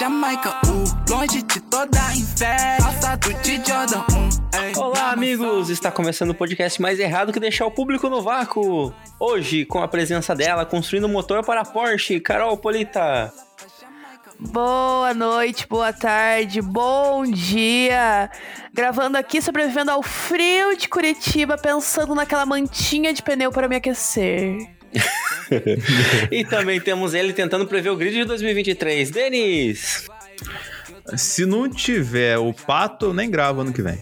Jamaica, uh, longe de toda inveja. Calçado de Jordan, um, ei. Olá, amigos! Está começando o podcast mais errado que deixar o público no vácuo. Hoje, com a presença dela, construindo motor para a Porsche, Carol Polita. Boa noite, boa tarde, bom dia. Gravando aqui, sobrevivendo ao frio de Curitiba, pensando naquela mantinha de pneu para me aquecer. e também temos ele tentando prever o grid de 2023. Denis! Se não tiver o pato, eu nem gravo ano que vem.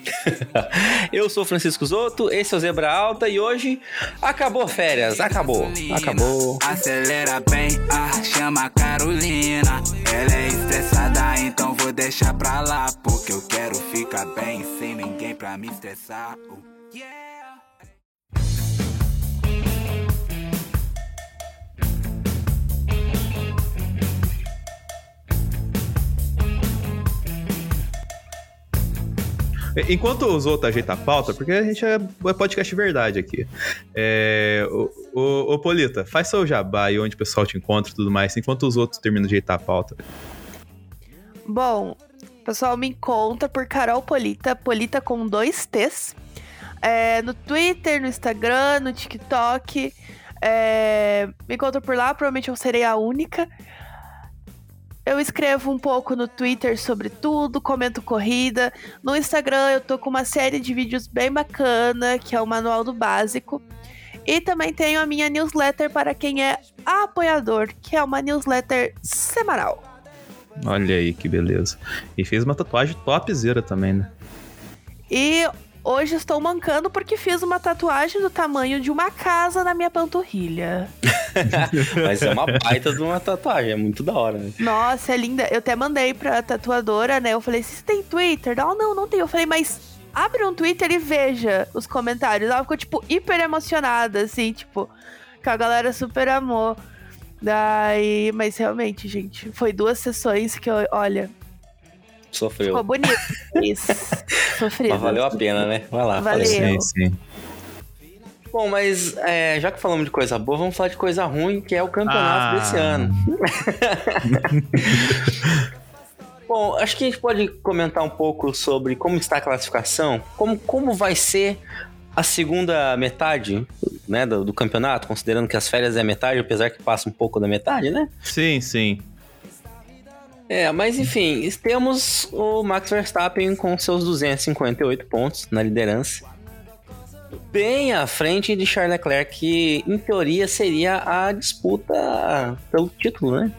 eu sou Francisco Zoto, esse é o Zebra Alta e hoje acabou férias, acabou, acabou. Acelera bem, ah, chama a Carolina. Ela é estressada, então vou deixar pra lá. Porque eu quero ficar bem sem ninguém pra me estressar. Yeah. Enquanto os outros ajeitam a pauta, porque a gente é, é podcast verdade aqui. É, o, o, o, Polita, faz seu jabá e onde o pessoal te encontra e tudo mais, enquanto os outros terminam de ajeitar a pauta. Bom, pessoal me encontra por Carol Polita, Polita com dois T's. É, no Twitter, no Instagram, no TikTok. É, me encontro por lá, provavelmente eu serei a única. Eu escrevo um pouco no Twitter sobre tudo, comento corrida. No Instagram eu tô com uma série de vídeos bem bacana, que é o Manual do Básico. E também tenho a minha newsletter para quem é apoiador, que é uma newsletter semanal. Olha aí que beleza. E fez uma tatuagem topzera também, né? E Hoje estou mancando porque fiz uma tatuagem do tamanho de uma casa na minha panturrilha. Mas é uma baita de uma tatuagem, é muito da hora, né? Nossa, é linda. Eu até mandei pra tatuadora, né? Eu falei, você tem Twitter? Não, não, não tem. Eu falei, mas abre um Twitter e veja os comentários. Ela ficou, tipo, hiper emocionada, assim, tipo, que a galera super amou. Daí, mas realmente, gente, foi duas sessões que eu, olha, Sofreu. Ficou bonito. Isso. Sofreu. Mas valeu a pena, né? Vai lá. Valeu. Sim, sim. Bom, mas é, já que falamos de coisa boa, vamos falar de coisa ruim, que é o campeonato ah. desse ano. Bom, acho que a gente pode comentar um pouco sobre como está a classificação, como, como vai ser a segunda metade né, do, do campeonato, considerando que as férias é metade, apesar que passa um pouco da metade, né? Sim, sim. É, mas enfim, temos o Max Verstappen com seus 258 pontos na liderança. Bem à frente de Charles Leclerc, que em teoria seria a disputa pelo título, né?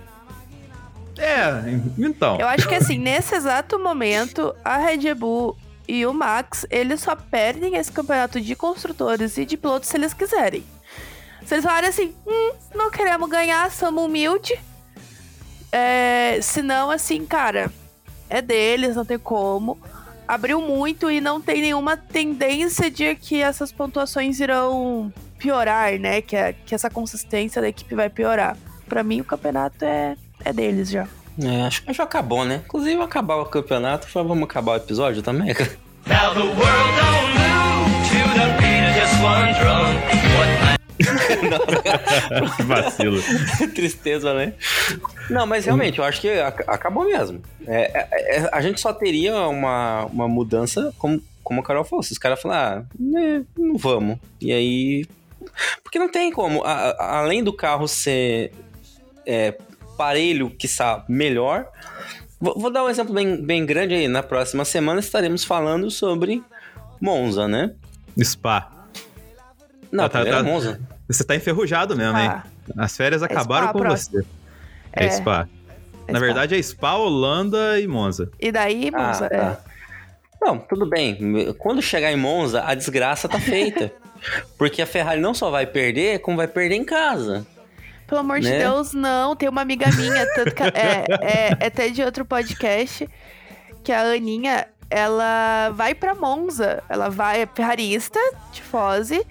É, então. Eu acho que assim, nesse exato momento, a Red Bull e o Max, eles só perdem esse campeonato de construtores e de pilotos se eles quiserem. Se eles falarem assim, hum, não queremos ganhar, somos humildes é, senão, assim, cara, é deles, não tem como. Abriu muito e não tem nenhuma tendência de que essas pontuações irão piorar, né? Que, a, que essa consistência da equipe vai piorar. Para mim, o campeonato é, é deles já. É, acho que já acabou, né? Inclusive, acabar o campeonato, vamos acabar o episódio também. Now the world don't move to the beat of just one drum. What que vacilo. Tristeza, né? Não, mas realmente, eu acho que acabou mesmo. É, é, é, a gente só teria uma, uma mudança, como, como o Carol falou, se os caras falar, ah, né, não vamos. E aí. Porque não tem como. A, a, além do carro ser é, parelho, que está melhor. Vou, vou, dar um exemplo bem, bem grande aí. Na próxima semana estaremos falando sobre Monza, né? Spa. Não, ah, tá, tá, Monza. Você tá enferrujado mesmo, hein? Ah. As férias acabaram é com você. É, é Spa. É Na Spa. verdade é Spa, Holanda e Monza. E daí, ah, Monza, ah, tá. é. Não, tudo bem. Quando chegar em Monza, a desgraça tá feita. Porque a Ferrari não só vai perder, como vai perder em casa. Pelo amor né? de Deus, não. Tem uma amiga minha, tanto que é, é, é até de outro podcast, que a Aninha, ela vai pra Monza. Ela vai, é ferrarista, tifose,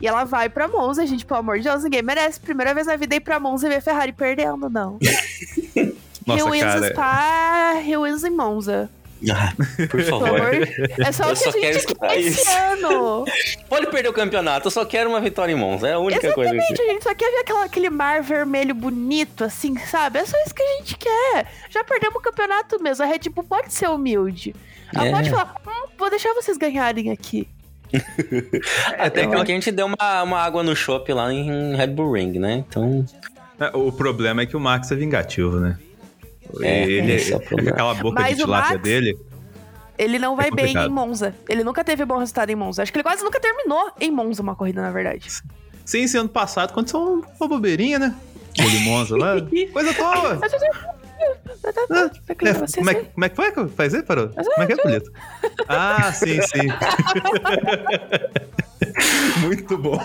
e ela vai pra Monza, gente, pelo amor de Deus, ninguém merece. Primeira vez na vida ir pra Monza e ver Ferrari perdendo, não. Nossa, Rio cara. Spa, Rio em Monza. Ah, por favor. É só Eu o que só a gente quero quer escutar esse isso. ano. Pode perder o campeonato, eu só quero uma vitória em Monza. É a única coisa Exatamente, que. a gente só quer ver aquela, aquele mar vermelho bonito, assim, sabe? É só isso que a gente quer. Já perdemos o campeonato mesmo. A Red Bull pode ser humilde. Ela É. pode falar, hum, vou deixar vocês ganharem aqui. Até aquela- porque a gente deu uma, uma água no chopp lá em Red Bull Ring, né? Então. É, O problema é que o Max é vingativo, né? É, ele, esse é o problema. aquela boca Mas de tilápia Max- dele. Ele não vai bem complicado. em Monza. Ele nunca teve bom resultado em Monza. Acho que ele quase nunca terminou em Monza uma corrida, na verdade. Sim, esse ano passado aconteceu uma bobeirinha, né? Aquele Monza lá. Coisa toa. Tá, tá, tá, tá, É, como, é, como é que foi? que Faz aí, parou? Como é que é, Polito? Ah, sim, sim. Muito bom.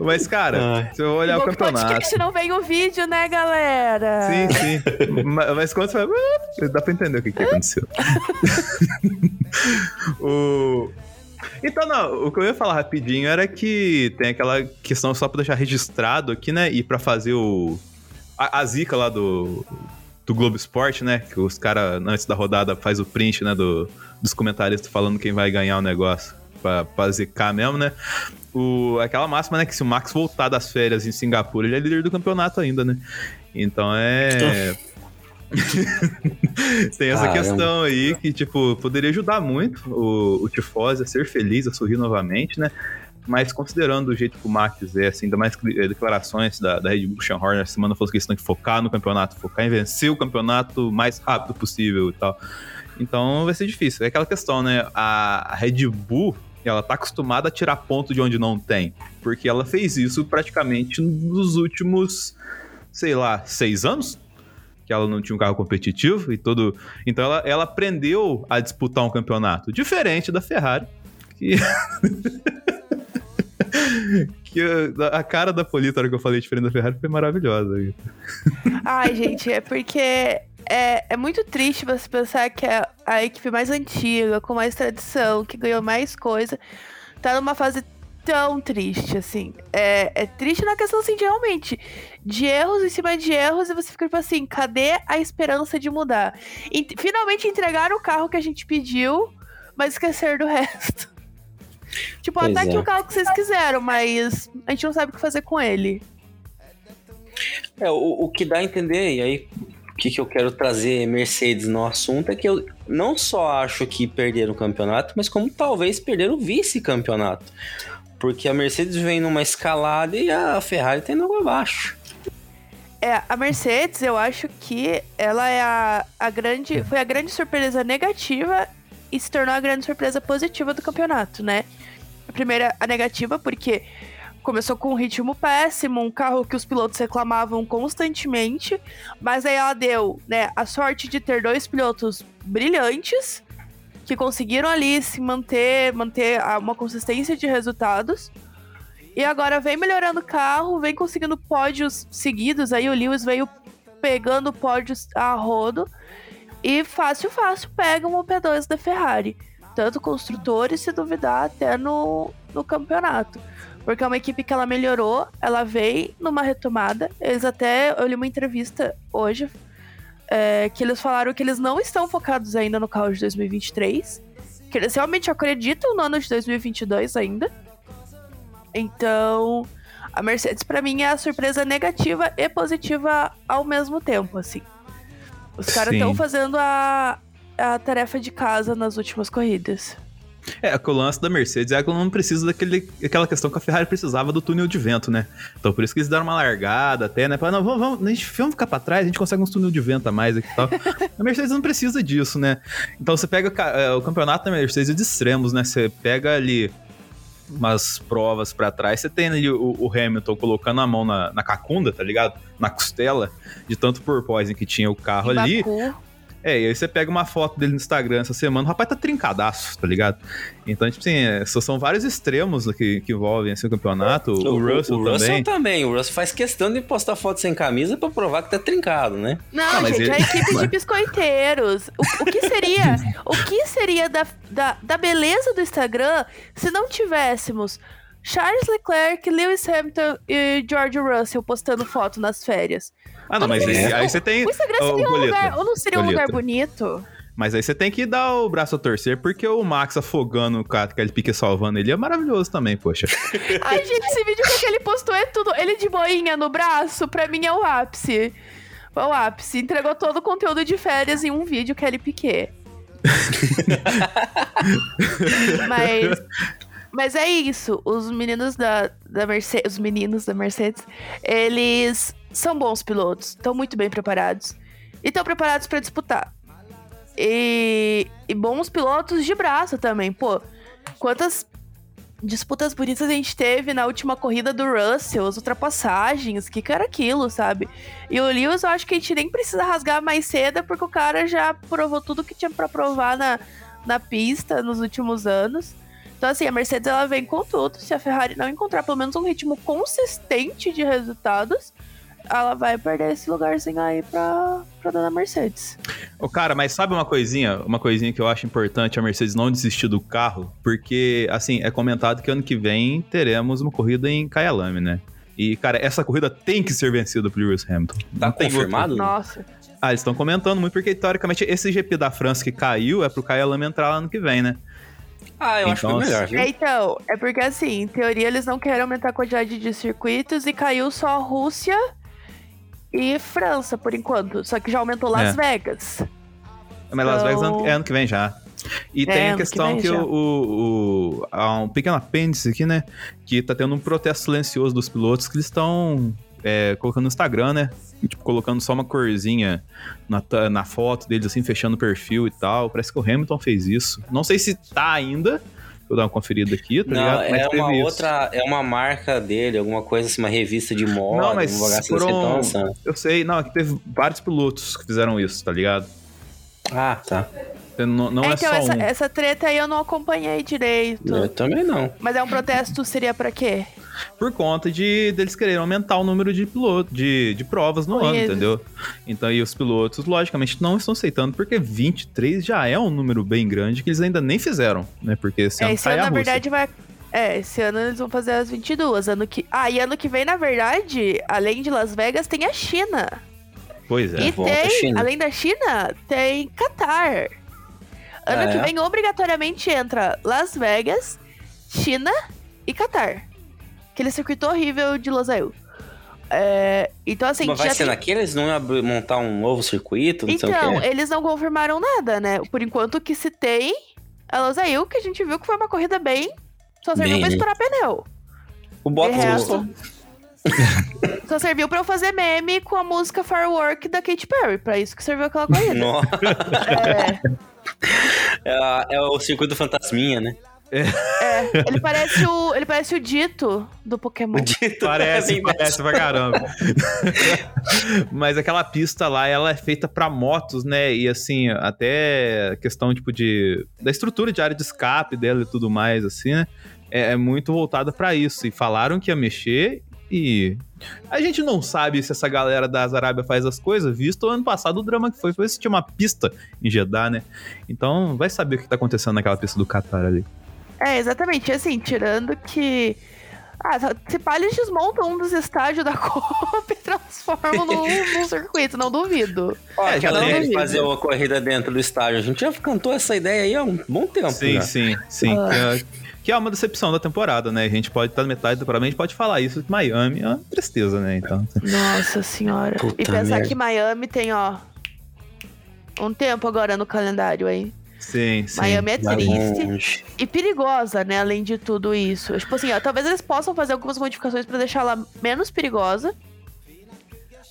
Mas, cara, Ai. se eu olhar Bom o que campeonato. podcast não vem o vídeo, né, galera? Sim, sim. Ma- Mas quando você vai. Dá pra entender o que, que aconteceu. o... Então, não, o que eu ia falar rapidinho era que tem aquela questão só pra deixar registrado aqui, né? E pra fazer o. A, a zica lá do. Do Globo Esporte, né? Que os caras, antes da rodada, faz o print, né? Do, dos comentaristas falando quem vai ganhar o negócio. Pra, pra zicar mesmo, né? O, aquela máxima, né? Que se o Max voltar das férias em Singapura, ele é líder do campeonato ainda, né? Então é. Tem essa Caramba. questão aí que, tipo, poderia ajudar muito o, o Tifose a ser feliz, a sorrir novamente, né? Mas considerando o jeito que o Max é, assim, ainda mais que, eh, declarações da, da Red Bull, Horner, essa semana falou questão de focar no campeonato, focar em vencer o campeonato o mais rápido possível e tal. Então vai ser difícil. É aquela questão, né? A Red Bull, ela tá acostumada a tirar ponto de onde não tem. Porque ela fez isso praticamente nos últimos, sei lá, seis anos? Que ela não tinha um carro competitivo e todo. Então ela, ela aprendeu a disputar um campeonato. Diferente da Ferrari, que. que a, cara da Polita, na hora que eu falei diferente da Ferrari, foi maravilhosa. Ai, gente, é porque é, é muito triste você pensar que a, a equipe mais antiga, com mais tradição, que ganhou mais coisa, tá numa fase tão triste, assim. É, é triste na questão, assim, de realmente, de erros em cima de erros, e você fica tipo assim, cadê a esperança de mudar? E, finalmente entregaram o carro que a gente pediu, mas esquecer do resto. Tipo, Pois até que é. o carro que vocês quiseram, mas a gente não sabe o que fazer com ele. É, o, o que dá a entender, e aí o que, que eu quero trazer Mercedes no assunto é que eu não só acho que perderam o campeonato, mas como talvez perderam o vice-campeonato. Porque a Mercedes vem numa escalada e a Ferrari tá indo abaixo. É, a Mercedes, eu acho que ela é a, a grande. Foi a grande surpresa negativa e se tornou a grande surpresa positiva do campeonato, né? A primeira, a negativa, porque começou com um ritmo péssimo, um carro que os pilotos reclamavam constantemente, mas aí ela deu, né, a sorte de ter dois pilotos brilhantes que conseguiram ali se manter, manter uma consistência de resultados. E agora vem melhorando o carro, vem conseguindo pódios seguidos. Aí o Lewis veio pegando pódios a rodo. E fácil, fácil pega um P2 da Ferrari. Tanto construtores, se duvidar, até no, no campeonato. Porque é uma equipe que ela melhorou, ela veio numa retomada. Eles até. Eu li uma entrevista hoje é, que eles falaram que eles não estão focados ainda no carro de 2023. Que eles realmente acreditam no ano de 2022 ainda. Então, a Mercedes pra mim é a surpresa negativa e positiva ao mesmo tempo, assim. Os caras estão fazendo a, a tarefa de casa nas últimas corridas. É, que o lance da Mercedes é que ela não precisa daquele, daquela questão que a Ferrari precisava do túnel de vento, né? Então por isso que eles deram uma largada até, né? Falaram, não, vamos, vamos, a gente, vamos ficar pra trás, a gente consegue uns túnel de vento a mais aqui e tal. a Mercedes não precisa disso, né? Então você pega é, o campeonato da Mercedes é de extremos, né? Você pega ali umas provas pra trás, você tem ali o, o Hamilton colocando a mão na, na cacunda, tá ligado? Na costela, de tanto porpoising que tinha o carro ali. Baku, É, e aí você pega uma foto dele no Instagram essa semana, o rapaz tá trincadaço, tá ligado? Então, tipo assim, é, são vários extremos que, que envolvem assim, o campeonato. O, Russell o também. Russell também. O Russell faz questão de postar foto sem camisa pra provar que tá trincado, né? Não, Ah, mas gente, ele- é a equipe de biscoiteiros. O, o que seria, o que seria da, da, da beleza do Instagram se não tivéssemos Charles Leclerc, Lewis Hamilton e George Russell postando foto nas férias? Ah, não, mas aí, É. aí você tem. O Instagram seria um lugar, ou não seria um lugar bonito? Mas aí você tem que dar o braço a torcer, porque o Max afogando o cara, aquele pique salvando ele é maravilhoso também, poxa. Ai, gente, esse vídeo que ele postou é tudo. Ele de boinha no braço, pra mim é o ápice. É o ápice. Entregou todo o conteúdo de férias em um vídeo que ele piquet. mas, mas é isso. Os meninos da, da Mercedes, os meninos da Mercedes, eles são bons pilotos, estão muito bem preparados e estão preparados para disputar. E, e bons pilotos de braço também, pô. Quantas disputas bonitas a gente teve na última corrida do Russell, as ultrapassagens, que era aquilo, sabe? E o Lewis, eu acho que a gente nem precisa rasgar mais cedo, porque o cara já provou tudo que tinha para provar na, na pista nos últimos anos. Então, assim, a Mercedes ela vem com tudo. Se a Ferrari não encontrar pelo menos um ritmo consistente de resultados, ela vai perder esse lugarzinho aí pra, pra dona Mercedes. Ô, cara, mas sabe uma coisinha? Uma coisinha que eu acho importante a Mercedes não desistir do carro, porque, assim, é comentado que ano que vem teremos uma corrida em Kyalami, né? E, cara, essa corrida tem que ser vencida por Lewis Hamilton. Tá Não confirmado? Nossa. Ah, eles estão comentando muito, porque teoricamente esse GP da França que caiu é pro Kyalami entrar lá ano que vem, né? Ah, eu acho que é Então, melhor, viu? É, então, é porque assim, em teoria eles não querem aumentar a quantidade de circuitos e caiu só Rússia e França por enquanto. Só que já aumentou Las É. Vegas. Mas Las Vegas Então- é ano que vem já. E É, tem a ano que questão que, já. o, o, o- há um pequeno apêndice aqui, né? Que tá tendo um protesto silencioso dos pilotos que eles estão é, colocando no Instagram, né? Tipo, colocando só uma corzinha na, na foto deles, assim, fechando o perfil e tal. Parece que o Hamilton fez isso. Não sei se tá ainda. Vou dar uma conferida aqui, tá Não, ligado? é teve uma isso. outra, é uma marca dele, alguma coisa assim, uma revista de moda, Não, mas um assim foram- lançando. Eu sei, não, é que teve vários pilotos que fizeram isso, tá ligado? Ah, tá. Não, não é, então, só essa, um. essa treta aí eu não acompanhei direito. Eu também não. Mas é um protesto, seria pra quê? por conta de deles quererem aumentar o número de pilotos, de, de provas no ano, Corridas. entendeu? Então, e os pilotos, logicamente, não estão aceitando, porque 23 já é um número bem grande que eles ainda nem fizeram, né? Porque esse É, ano esse ano, a na Rússia. verdade, vai. É, esse ano eles vão fazer as 22. Ano que... Ah, e ano que vem, na verdade, além de Las Vegas, tem a China. Pois é. e volta a tem, China. além da China, tem Qatar. Ano Ah, que é? vem, obrigatoriamente, entra Las Vegas, China e Qatar. Aquele circuito horrível de Losail. É, então, assim, Mas vai ser tem- naquele? Eles não iam abrir- montar um novo circuito? Não sei Então, eles não confirmaram nada, né? Por enquanto, o que se tem é Losail, que a gente viu que foi uma corrida bem. Só serviu Bem, pra estourar pneu. O Bottas de gostou. Só serviu pra eu fazer meme com a música Firework da Katy Perry. Pra isso que serviu aquela corrida. Nossa, é, é, é o circuito fantasminha, né? é, ele parece o. Ele parece o dito do Pokémon. O dito Parece, é bem parece pra caramba. Mas aquela pista lá, ela é feita pra motos, né? E assim, até questão tipo de da estrutura de área de escape dela e tudo mais, assim, né? É, é muito voltada pra isso. E falaram que ia mexer e a gente não sabe se essa galera da Arábia faz as coisas, visto o ano passado o drama que foi, foi se tinha uma pista em Jeddah, né? Então vai saber o que tá acontecendo naquela pista do Qatar ali. É, exatamente. Assim, tirando que. Ah, se pá, eles desmontam um dos estádios da Copa e transformam num, num circuito, não duvido. Ó, É, já aquela tem- ideia de fazer uma corrida dentro do estádio. A gente já cantou essa ideia aí há um bom tempo. Sim, já. sim, sim. Ah. Que, é, uma decepção da temporada, né? A gente pode estar na metade da temporada, a gente pode falar isso que Miami é uma tristeza, né? Então, Nossa senhora. Puta e pensar merda. que Miami tem, ó. Um tempo agora no calendário aí. sim, sim. Miami é triste. E perigosa, né? Além de tudo isso. Tipo assim, ó, talvez eles possam fazer algumas modificações pra deixar ela menos perigosa.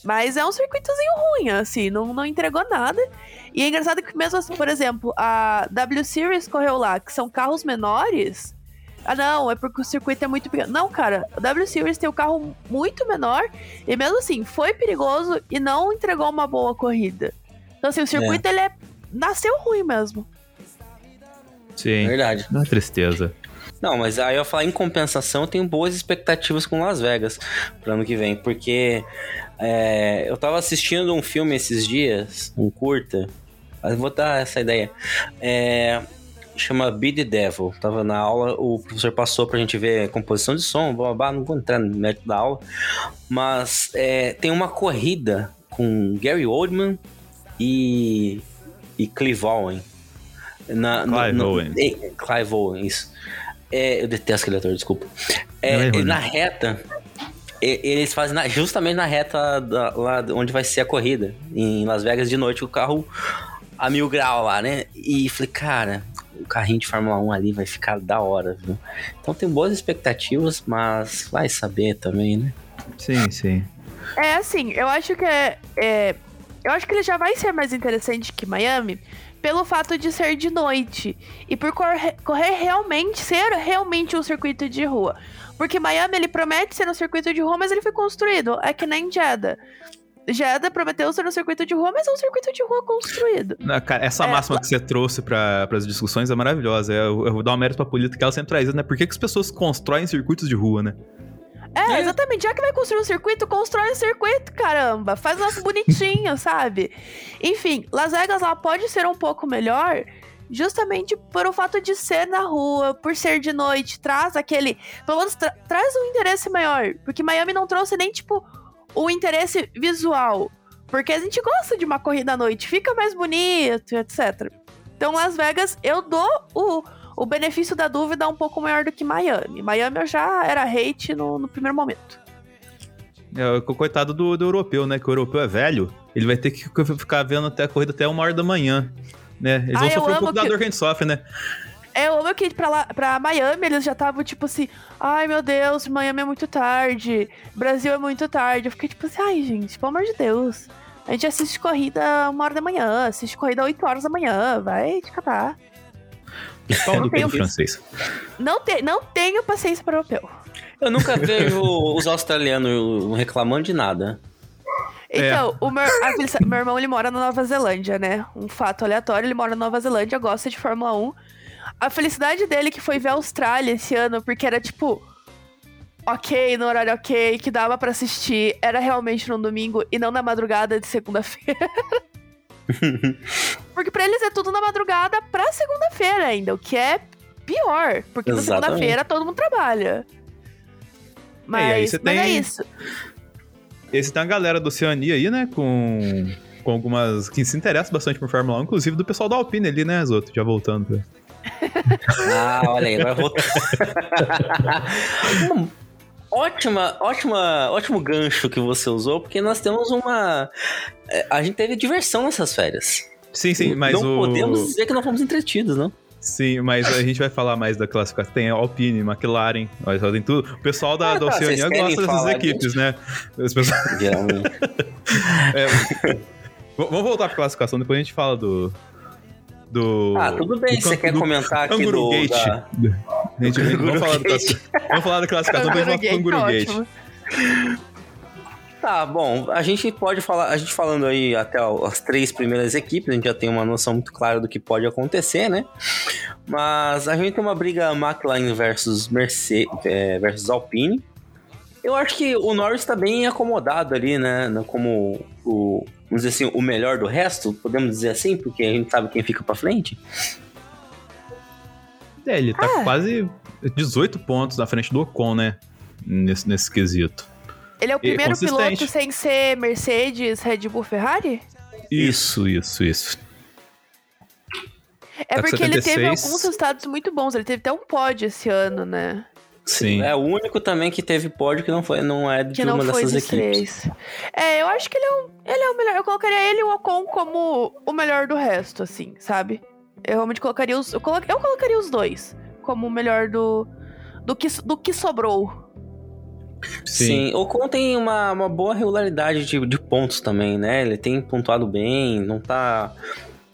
Mas é um circuitozinho ruim, assim, não, não entregou nada. E é engraçado que mesmo assim, por exemplo, a W Series correu lá, que são carros menores. Ah, não, é porque o circuito é muito pequeno. Não, cara, a W Series tem o carro muito menor e mesmo assim foi perigoso e não entregou uma boa corrida. Então, assim, o circuito ele é, nasceu ruim mesmo. Sim. Verdade. Uma tristeza. Não, mas aí eu falar em compensação, eu tenho boas expectativas com Las Vegas pro ano que vem, porque é, eu tava assistindo um filme esses dias, um curta, mas vou dar essa ideia. É, chama Be the Devil. Tava na aula, o professor passou pra gente ver composição de som, blá, blá, blá, não vou entrar no mérito da aula, mas é, tem uma corrida com Gary Oldman e e Clive Owen. Na, no- Clive no- Owen. é, Clive Owen, isso. É, eu detesto aquele ator, desculpa. É, é na reta, eles fazem na- justamente na reta da- lá onde vai ser a corrida, em Las Vegas de noite, o carro a mil grau lá, né? E falei, cara, o carrinho de Fórmula 1 ali vai ficar da hora, viu? Então tem boas expectativas, mas vai saber também, né? Sim, sim. É assim, eu acho que é, é- Eu acho que ele já vai ser mais interessante que Miami pelo fato de ser de noite. E por correr, correr realmente, ser realmente um circuito de rua. Porque Miami ele promete ser um circuito de rua, mas ele foi construído. É que nem Jeddah. Jeddah prometeu ser um circuito de rua, mas é um circuito de rua construído. Na- cara, essa É, máxima que você trouxe para as discussões é maravilhosa. Eu, eu vou dar um mérito pra política que ela sempre traz, né? Por que, que as pessoas constroem circuitos de rua, né? É, É. exatamente. Já que vai construir um circuito, constrói um circuito, caramba. Faz um negócio bonitinho, sabe? Enfim, Las Vegas ela pode ser um pouco melhor. Justamente por o fato de ser na rua, por ser de noite, traz aquele. Pelo menos tra- traz um interesse maior. Porque Miami não trouxe nem, tipo, o interesse visual. Porque a gente gosta de uma corrida à noite, fica mais bonito, etc. Então, Las Vegas, eu dou o, o benefício da dúvida um pouco maior do que Miami. Miami eu já era hate no, no primeiro momento. É, o coitado do, do europeu, né? Que o europeu é velho, ele vai ter que ficar vendo até a corrida até uma hora da manhã. Né? Eles Ah, vão sofrer um pouco da que- dor que a gente sofre, né? É, eu amo que pra, lá, pra Miami eles já estavam tipo assim: ai meu Deus, Miami é muito tarde, Brasil é muito tarde. Eu fiquei tipo assim: ai gente, pelo amor de Deus. A gente assiste corrida uma hora da manhã, assiste corrida 8 horas da manhã, vai te catar. Pau não do tenho- francês. Não, te, não tenho paciência para europeu. Eu nunca vejo os australianos reclamando de nada. Então, o meu, a meu irmão ele mora na Nova Zelândia, né? Um fato aleatório, ele mora na Nova Zelândia, gosta de Fórmula 1. A felicidade dele que foi ver a Austrália esse ano, porque era tipo. Ok, no horário ok, que dava pra assistir, era realmente no domingo e não na madrugada de segunda-feira. porque pra eles é tudo na madrugada pra segunda-feira ainda, o que é pior, porque na Exatamente. segunda-feira todo mundo trabalha. Mas, aí você mas é tem- isso. Esse tem uma galera do Oceania aí, né? Com, com algumas. que se interessa bastante por Fórmula 1, inclusive do pessoal da Alpine ali, né, Zoto? Já voltando. Ah, olha aí, vai voltar. Hum, ótima, ótima, ótimo gancho que você usou, porque nós temos uma. é, A gente teve diversão nessas férias. Sim, sim, mas não o. podemos dizer que não fomos entretidos, não? Sim, mas a gente vai falar mais da classificação. Tem Alpine, McLaren, tem tudo. O pessoal da, Ah, da tá, Oceania vocês querem gosta dessas equipes, né? As pessoas- Geralmente. é, vamos voltar pra classificação, depois a gente fala do. Do. Ah, tudo bem. do Você quer do comentar aqui do. Gate. Da... A gente, vamos, falar do, vamos falar da classificação, depois Canguru Tá Gate. ótimo. Tá, bom, a gente pode falar, a gente falando aí até as três primeiras equipes, a gente já tem uma noção muito clara do que pode acontecer, né? Mas a gente tem uma briga McLaren versus Mercedes é, versus Alpine. Eu acho que o Norris tá bem acomodado ali, né? Como o, vamos dizer assim, o melhor do resto, podemos dizer assim, porque a gente sabe quem fica pra frente. É, ele tá Ah. com quase 18 pontos na frente do Ocon, né? Nesse, nesse quesito. Ele é o primeiro piloto sem ser Mercedes, Red Bull, Ferrari? Isso, isso, isso. É Tá porque ele teve 76. alguns resultados muito bons. Ele teve até um pódio esse ano, né? Sim. É o único também que teve pódio que não foi, não é de Que não uma foi dessas equipes. três. É, eu acho que ele é, um, ele é o melhor. Eu colocaria ele e o Ocon como o melhor do resto, assim, sabe? Eu realmente colocaria os. Eu, colo- eu colocaria os dois como o melhor do. Do que, do que sobrou. Sim, o Ocon tem uma, uma boa regularidade de, de pontos também, né? Ele tem pontuado bem, não tá.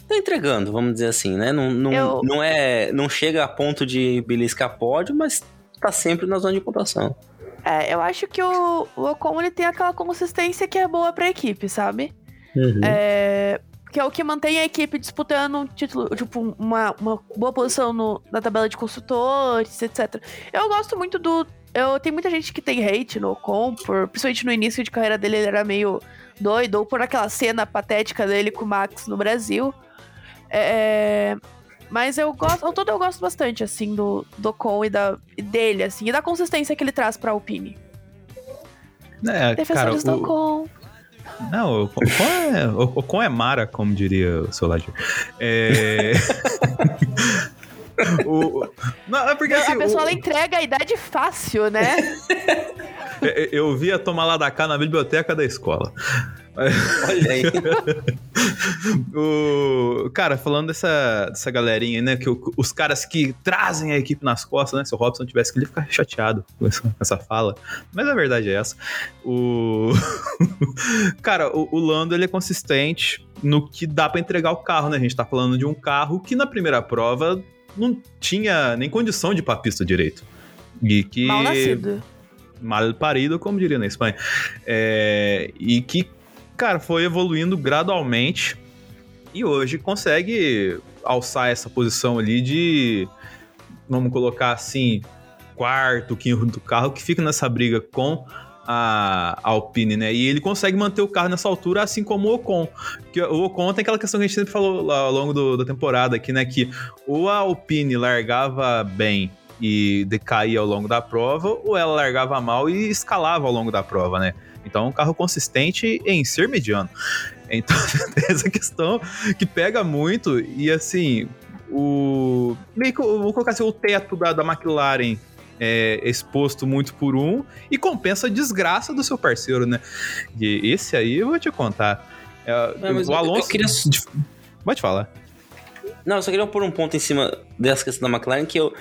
Tá entregando, vamos dizer assim, né? Não, não, Eu- não é. Não chega a ponto de beliscar pódio, mas tá sempre na zona de pontuação. É, eu acho que o, o Ocon ele tem aquela consistência que é boa pra equipe, sabe? É, que é o que mantém a equipe disputando um título, tipo, uma, uma boa posição no- na tabela de construtores, etc. Eu gosto muito do. Eu, tem muita gente que tem hate no Ocon, por, principalmente no início de carreira dele, ele era meio doido, ou por aquela cena patética dele com o Max no Brasil. É, mas eu gosto, ao todo eu gosto bastante, assim, do, do Ocon e da, dele, assim, e da consistência que ele traz pra Alpine. É, cara, Defensores do o, Ocon. Não, o Ocon é, o Ocon é Mara, como diria o seu. É... o, não, é porque a assim, pessoa o- entrega a idade fácil, né? é- eu via tomar lá da cá na biblioteca da escola. Olha aí. o, cara, falando dessa, dessa galerinha, né? Que o- os caras que trazem a equipe nas costas, né? Se o Robson tivesse que ele ficar chateado com essa, com essa fala. Mas a verdade é essa. O. cara, o, o Lando ele é consistente no que dá pra entregar o carro, né? A gente tá falando de um carro que na primeira prova não tinha nem condição de ir pra pista direito. E que Mal nascido. mal parido, como diria na Espanha. É, e que, cara, foi evoluindo gradualmente e hoje consegue alçar essa posição ali de, vamos colocar assim, quarto, quinto do carro, que fica nessa briga com a Alpine, né? E ele consegue manter o carro nessa altura, assim como o Ocon. Que o Ocon tem aquela questão que a gente sempre falou ao longo do- da temporada aqui, né? Que ou a Alpine largava bem e decaía ao longo da prova, ou ela largava mal e escalava ao longo da prova, né? Então, um carro consistente em ser mediano. Então, tem essa questão que pega muito e, assim, o... Meio que, vou colocar assim, o teto da, da McLaren é exposto muito por um e compensa a desgraça do seu parceiro, né? E esse aí eu vou te contar. É, Não, o eu- eu Alonso... queria- Pode falar. Não, eu só queria pôr um ponto em cima dessa questão da McLaren que eu,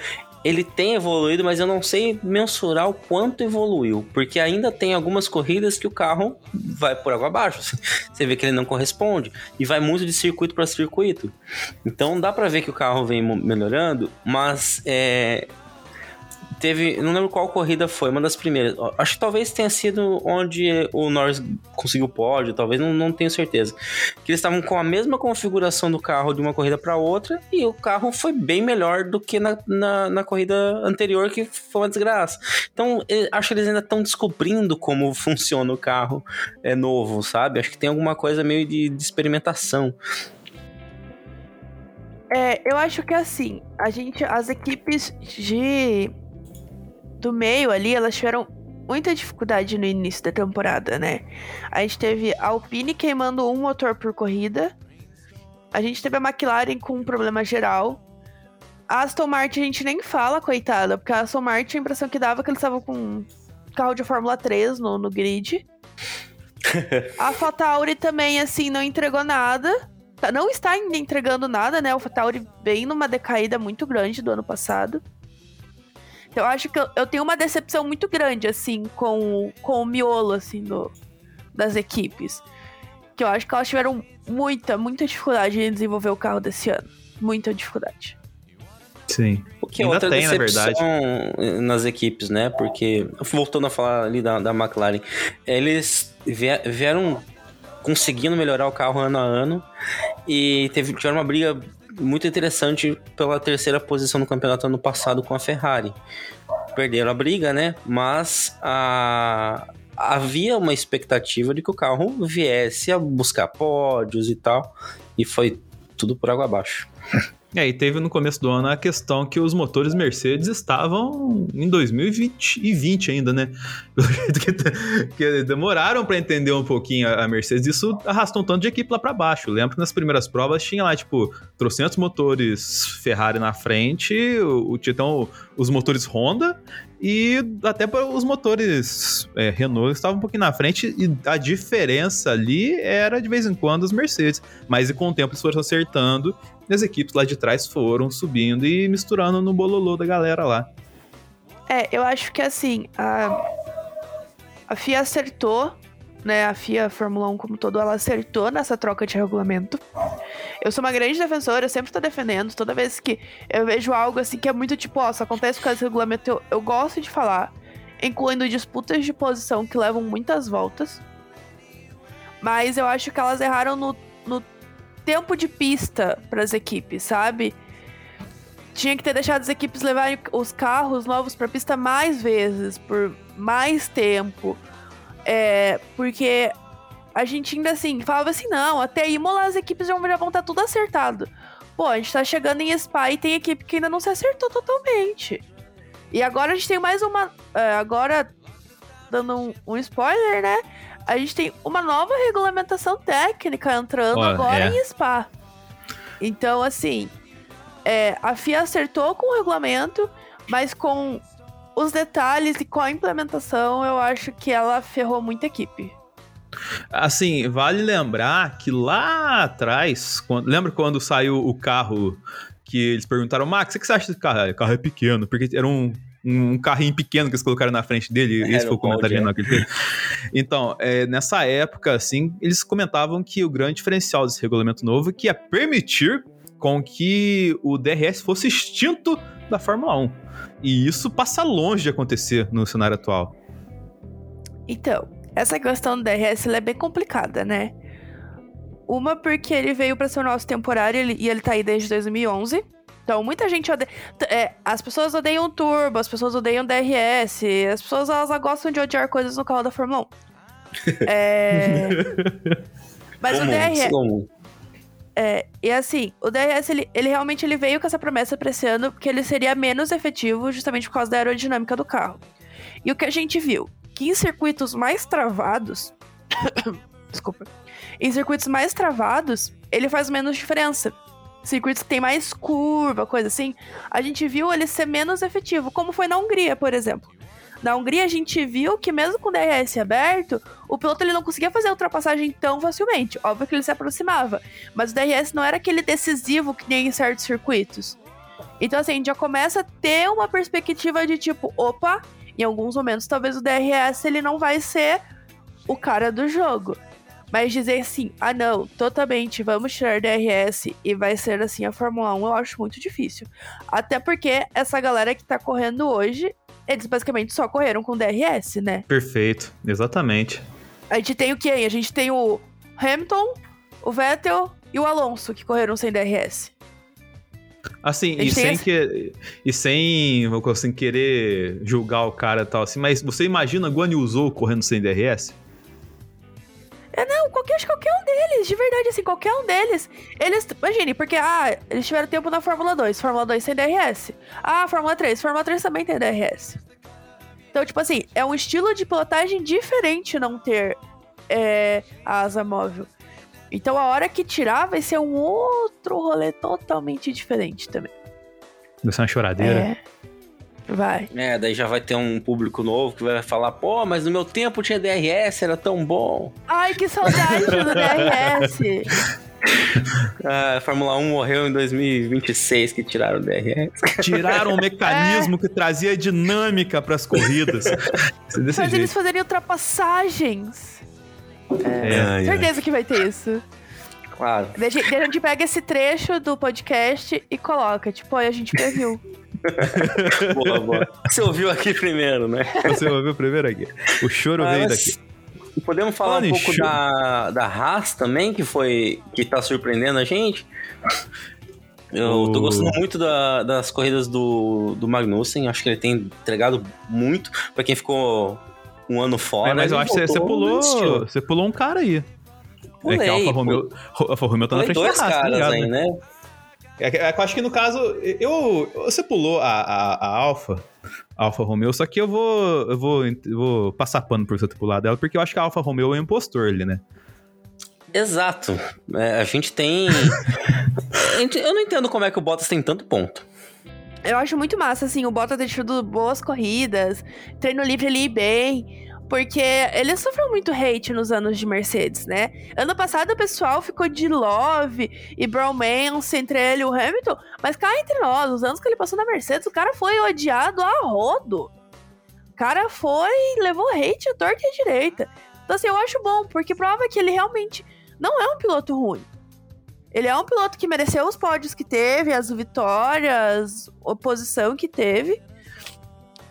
ele tem evoluído, mas eu não sei mensurar o quanto evoluiu, porque ainda tem algumas corridas que o carro vai por água abaixo. Você vê que ele não corresponde e vai muito de circuito para circuito. Então dá pra ver que o carro vem melhorando, mas é, teve, não lembro qual corrida foi, uma das primeiras. Acho que talvez tenha sido onde o Norris conseguiu o pódio, talvez não, não tenho certeza. Que eles estavam com a mesma configuração do carro de uma corrida para outra e o carro foi bem melhor do que na, na, na corrida anterior, que foi uma desgraça. Então, acho que eles ainda estão descobrindo como funciona o carro é novo, sabe? Acho que tem alguma coisa meio de, de experimentação. É, eu acho que assim, a gente, as equipes de do meio ali, elas tiveram muita dificuldade no início da temporada, né? A gente teve a Alpine queimando um motor por corrida. A gente teve a McLaren com um problema geral. A Aston Martin a gente nem fala, coitada, porque a Aston Martin a impressão que dava é que eles estavam com um carro de Fórmula 3 no, no grid. a AlphaTauri também, assim, não entregou nada. Tá- Não está ainda entregando nada, né? O AlphaTauri vem numa decaída muito grande do ano passado. Então, eu acho que eu, eu tenho uma decepção muito grande, assim, com, o- com o miolo, assim, do, das equipes. Que eu acho que elas tiveram muita, muita dificuldade em desenvolver o carro desse ano. Muita dificuldade. Sim. O que é Ainda outra tem, na decepção nas equipes, né? Porque, voltando a falar ali da, da McLaren, eles vie- vieram conseguindo melhorar o carro ano a ano e teve, tiveram uma briga muito interessante pela terceira posição no campeonato ano passado com a Ferrari. Perderam a briga, né? Mas a- havia uma expectativa de que o carro viesse a buscar pódios e tal, e foi tudo por água abaixo. É, e teve no começo do ano a questão que os motores Mercedes estavam em 2020 e 20 ainda, né? Que, demoraram para entender um pouquinho a Mercedes. Isso arrastou um tanto de equipe lá para baixo. Lembro que nas primeiras provas tinha lá, tipo, trocentos motores Ferrari na frente, o, o Titão, os motores Honda e até os motores é, Renault estavam um pouquinho na frente e a diferença ali era de vez em quando os Mercedes. Mas e com o tempo eles foram acertando e as equipes lá de trás foram subindo e misturando no bololô da galera lá. É, eu acho que assim, a, a FIA acertou, né? A FIA Fórmula 1 como todo, ela acertou nessa troca de regulamento. Eu sou uma grande defensora, eu sempre tô defendendo. Toda vez que eu vejo algo assim que é muito tipo, ó, só acontece com esse regulamento, eu, eu gosto de falar, incluindo disputas de posição que levam muitas voltas. Mas eu acho que elas erraram no, no tempo de pista para as equipes, sabe? Tinha que ter deixado as equipes levarem os carros novos para pista mais vezes, por mais tempo. É, porque a gente ainda assim falava assim: não, até Imola as equipes já vão estar tudo acertado. Pô, a gente tá chegando em Spa e tem equipe que ainda não se acertou totalmente. E agora a gente tem mais uma. é, agora, dando um, um spoiler, né? A gente tem uma nova regulamentação técnica entrando Ó, agora é. em Spa. Então, assim, é, a FIA acertou com o regulamento, mas com os detalhes e com a implementação, eu acho que ela ferrou muita equipe. Assim, vale lembrar que lá atrás, quando- lembra quando saiu o carro que eles perguntaram, Max, o que você acha desse carro? Ah, O carro é pequeno, porque era um, um carrinho pequeno que eles colocaram na frente dele, Era esse foi o comentário genial que ele fez. Então, é, nessa época, assim, eles comentavam que o grande diferencial desse regulamento novo é que ia permitir com que o DRS fosse extinto da Fórmula 1. E isso passa longe de acontecer no cenário atual. Então, essa questão do DRS ela é bem complicada, né? Uma porque ele veio pra ser o nosso temporário ele- e ele tá aí desde 2011. Então, muita gente odeia. é, as pessoas odeiam turbo, as pessoas odeiam DRS, as pessoas elas gostam de odiar coisas no carro da Fórmula 1. É... Mas o Comum, DRS. É, e assim, o DRS, ele, ele realmente ele veio com essa promessa pra esse ano, porque ele seria menos efetivo justamente por causa da aerodinâmica do carro. E o que a gente viu? Que em circuitos mais travados... Desculpa. Em circuitos mais travados, ele faz menos diferença. Circuitos que tem mais curva, coisa assim, a gente viu ele ser menos efetivo, como foi na Hungria, por exemplo. Na Hungria, a gente viu que mesmo com o DRS aberto, o piloto ele não conseguia fazer a ultrapassagem tão facilmente. Óbvio que ele se aproximava. Mas o DRS não era aquele decisivo que nem em certos circuitos. Então, assim, a gente já começa a ter uma perspectiva de tipo, opa, em alguns momentos talvez o DRS ele não vai ser o cara do jogo. Mas dizer assim, ah não, totalmente, vamos tirar DRS e vai ser assim a Fórmula 1, eu acho muito difícil. Até porque essa galera que tá correndo hoje, eles basicamente só correram com DRS, né? Perfeito, exatamente. A gente tem o quem? A gente tem o Hamilton, o Vettel e o Alonso que correram sem DRS. Assim, e sem, esse- que, e sem, sem querer julgar o cara e tal assim, mas você imagina Guan Yu Zhou correndo sem DRS? Não, qualquer, acho que qualquer um deles, de verdade, assim, qualquer um deles. Eles, imagine, porque, ah, eles tiveram tempo na Fórmula 2, Fórmula 2 sem DRS. Ah, Fórmula 3, Fórmula 3 também tem DRS. Então, tipo assim, é um estilo de pilotagem diferente não ter é, a asa móvel. Então, a hora que tirar vai ser um outro rolê totalmente diferente também. Vai ser uma choradeira. É. Vai. É, daí já vai ter um público novo que vai falar, pô, mas no meu tempo tinha DRS, era tão bom. Ai, que saudade do DRS. Ah, a Fórmula 1 morreu em 2026 que tiraram o DRS. Tiraram o mecanismo que trazia dinâmica para as corridas. Desse Faz eles jeito. fazerem ultrapassagens. É. Ai. Certeza que vai ter isso. Claro. Daí a gente- daí a gente pega esse trecho do podcast e coloca, tipo, olha, a gente previu. Boa, boa. Você ouviu aqui primeiro, né? Você ouviu primeiro aqui. O choro Ah, veio mas daqui. Podemos falar Falando um pouco show. da, da Haas também, que foi. que tá surpreendendo a gente. Eu tô gostando muito da- das corridas do, do Magnussen. Acho que ele tem entregado muito. Pra quem ficou um ano fora. É, mas eu acho que você, pulou. Você pulou um cara aí. é que a Pulei, Alfa Romeo, Alfa Romeo tá na Pulei frente dois da Haas, tá caras ligado, aí, né? Eu acho que no caso, eu, você pulou a, a, a Alfa, Alfa Romeo, só que eu vou, eu vou, eu vou passar pano por você ter pulado ela, porque eu acho que a Alfa Romeo é um impostor ali, né? Exato. É, a gente tem. eu não entendo como é que o Bottas tem tanto ponto. Eu acho muito massa, assim, o Bottas tido boas corridas, treino livre ali bem. Porque ele sofreu muito hate nos anos de Mercedes, né? Ano passado o pessoal ficou de love e bromance entre ele e o Hamilton. Mas cá entre nós, os anos que ele passou na Mercedes, o cara foi odiado a rodo. O cara foi levou hate à torta e à direita. Então, assim, eu acho bom, porque prova que ele realmente não é um piloto ruim. Ele é um piloto que mereceu os pódios que teve, as vitórias, a posição que teve.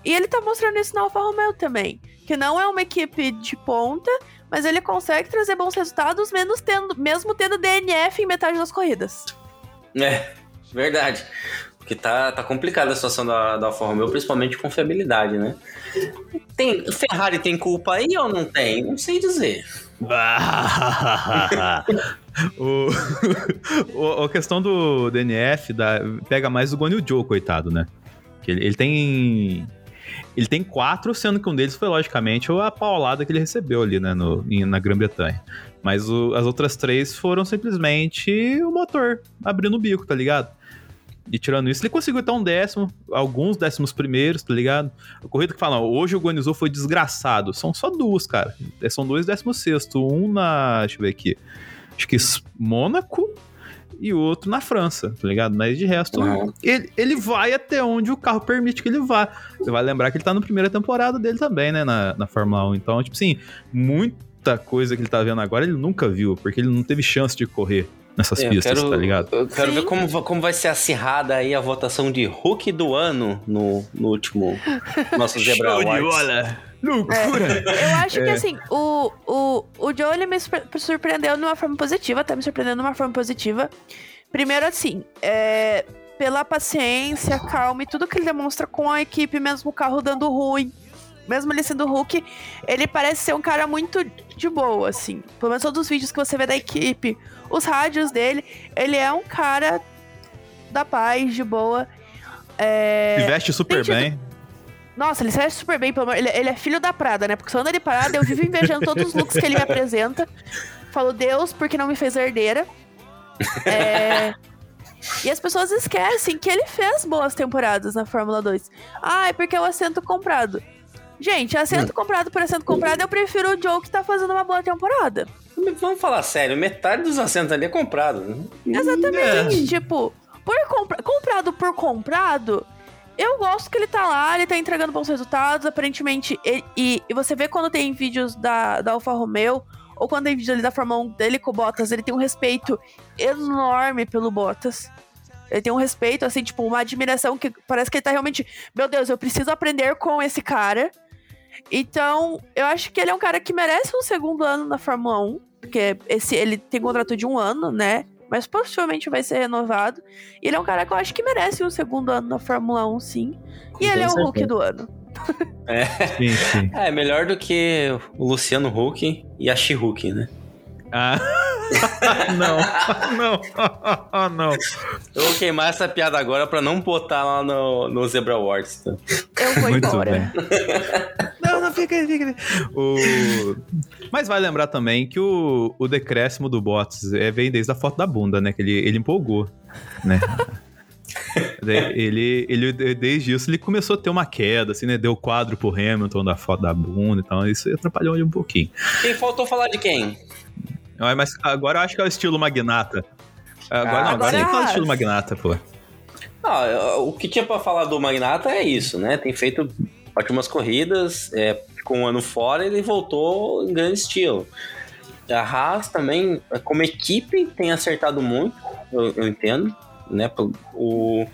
E ele tá mostrando isso na Alfa Romeo também. Que não é uma equipe de ponta, mas ele consegue trazer bons resultados, menos tendo, mesmo tendo DNF em metade das corridas. É, verdade. Porque tá, tá complicada a situação da, da Alfa Romeo, principalmente com fiabilidade, né? Tem, Ferrari tem culpa aí ou não tem? Não sei dizer. o, o- a questão do DNF da, pega mais o Yu Zhou, coitado, né? Que ele, ele tem... ele tem quatro, sendo que um deles foi, logicamente, a paulada que ele recebeu ali, né, no, na Grã-Bretanha. Mas o, as outras três foram simplesmente o motor abrindo o bico, tá ligado? E tirando isso, ele conseguiu até um décimo, alguns décimos primeiros, tá ligado? A corrida que fala, hoje o Guanizou foi desgraçado. São só duas, cara. É, são dois décimos sexto. Um na. Deixa eu ver aqui. Acho que Mônaco e o outro na França, tá ligado? Mas de resto, uhum. ele, ele vai até onde o carro permite que ele vá. Você vai lembrar que ele tá na primeira temporada dele também, né? Na, na Fórmula 1. Então, tipo assim, muita coisa que ele tá vendo agora ele nunca viu, porque ele não teve chance de correr nessas é, pistas, quero, tá ligado? Eu quero Sim. ver como, como vai ser acirrada aí a votação de Hulk do ano no, no último nosso Zebra Show Awards. De Loucura! É, eu acho é. que assim, o, o, o Joe ele me surpreendeu de uma forma positiva, tá me surpreendendo de uma forma positiva. Primeiro, assim, é, pela paciência, calma e tudo que ele demonstra com a equipe, mesmo o carro dando ruim mesmo ele sendo Hulk, ele parece ser um cara muito de boa, assim. Pelo menos todos os vídeos que você vê da equipe, os rádios dele, ele é um cara da paz, de boa. É... Se veste super tido... bem. Nossa, ele se veste super bem. Ele, ele é filho da Prada, né? Porque só anda de Prada, eu vivo invejando todos os looks que ele me apresenta. Falo, Deus, porque não me fez herdeira. É... E as pessoas esquecem que ele fez boas temporadas na Fórmula 2. Ah, é porque é o assento comprado. Gente, assento hum. comprado por assento comprado, eu prefiro o Joe que tá fazendo uma boa temporada. Vamos falar sério, metade dos assentos ali é comprado. Né? Exatamente. É. Tipo, por compra comprado por comprado, eu gosto que ele tá lá, ele tá entregando bons resultados, aparentemente. E, e, e, você vê quando tem vídeos da, da Alfa Romeo, ou quando tem vídeo ali da Fórmula 1 dele com o Bottas, ele tem um respeito enorme pelo Bottas. Ele tem um respeito, assim, tipo, uma admiração que parece que ele tá realmente. Meu Deus, eu preciso aprender com esse cara. Então, eu acho que ele é um cara que merece um segundo ano na Fórmula 1, porque esse, ele tem contrato de um ano, né? Mas possivelmente vai ser renovado. E ele é um cara que eu acho que merece um segundo ano na Fórmula 1, sim. E ele é o Hulk do ano. É. Sim, sim. é melhor do que o Luciano Huck e a She-Hulk, né? Ah. não, não, não. Eu vou queimar essa piada agora pra não botar lá no, no Zebra Awards. Tá? Eu vou Muito embora. Bem. não, não, fica aí, fica aí. O... Mas vai lembrar também que o, o decréscimo do Bottas é, vem desde a foto da bunda, né? Que ele, ele empolgou, né? ele, ele, desde isso, ele começou a ter uma queda, assim, né? Deu quadro pro Hamilton da foto da bunda, então isso atrapalhou ele um pouquinho. Quem faltou falar de quem? Mas agora eu acho que é o estilo magnata. Agora, ah, não, agora nem fala estilo magnata, pô. Não, o que tinha pra falar do magnata é isso, né? Tem feito ótimas corridas, é, ficou um ano fora ele voltou em grande estilo. A Haas também, como equipe, tem acertado muito, eu, eu entendo, né? O,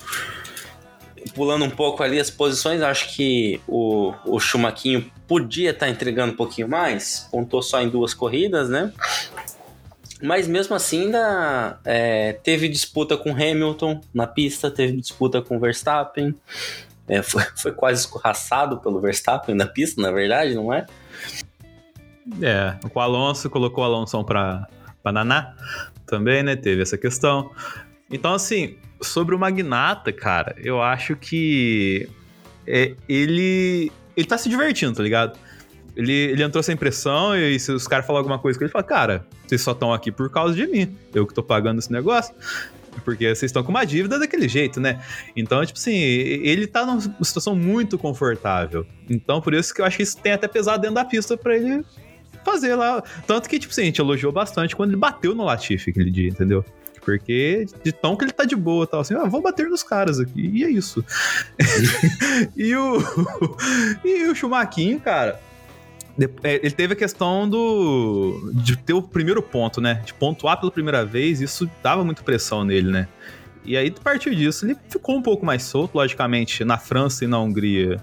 pulando um pouco ali as posições, acho que o, o Chumaquinho podia estar tá entregando um pouquinho mais, pontou só em duas corridas, né? Mas mesmo assim ainda é, teve disputa com Hamilton na pista, teve disputa com Verstappen. É, foi, foi quase escorraçado pelo Verstappen na pista, na verdade, não é? É, o Alonso colocou o Alonso para Naná também, né? Teve essa questão. Então, assim, sobre o Magnata, cara, eu acho que é, ele, ele tá se divertindo, tá ligado? Ele, ele entrou sem pressão e se os caras falam alguma coisa com ele, ele fala, cara, vocês só estão aqui por causa de mim. Eu que tô pagando esse negócio. Porque vocês estão com uma dívida daquele jeito, né? Então, tipo assim, ele tá numa situação muito confortável. Então, por isso que eu acho que isso tem até pesado dentro da pista para ele fazer lá. Tanto que, tipo assim, a gente elogiou bastante quando ele bateu no Latifi aquele dia, entendeu? Porque de tão que ele tá de boa, tal, assim, ah, vou bater nos caras aqui. E é isso. e o. e o Chumaquinho, cara ele teve a questão do de ter o primeiro ponto, né? De pontuar pela primeira vez, isso dava muita pressão nele, né? E aí, a partir disso, ele ficou um pouco mais solto, logicamente, na França e na Hungria.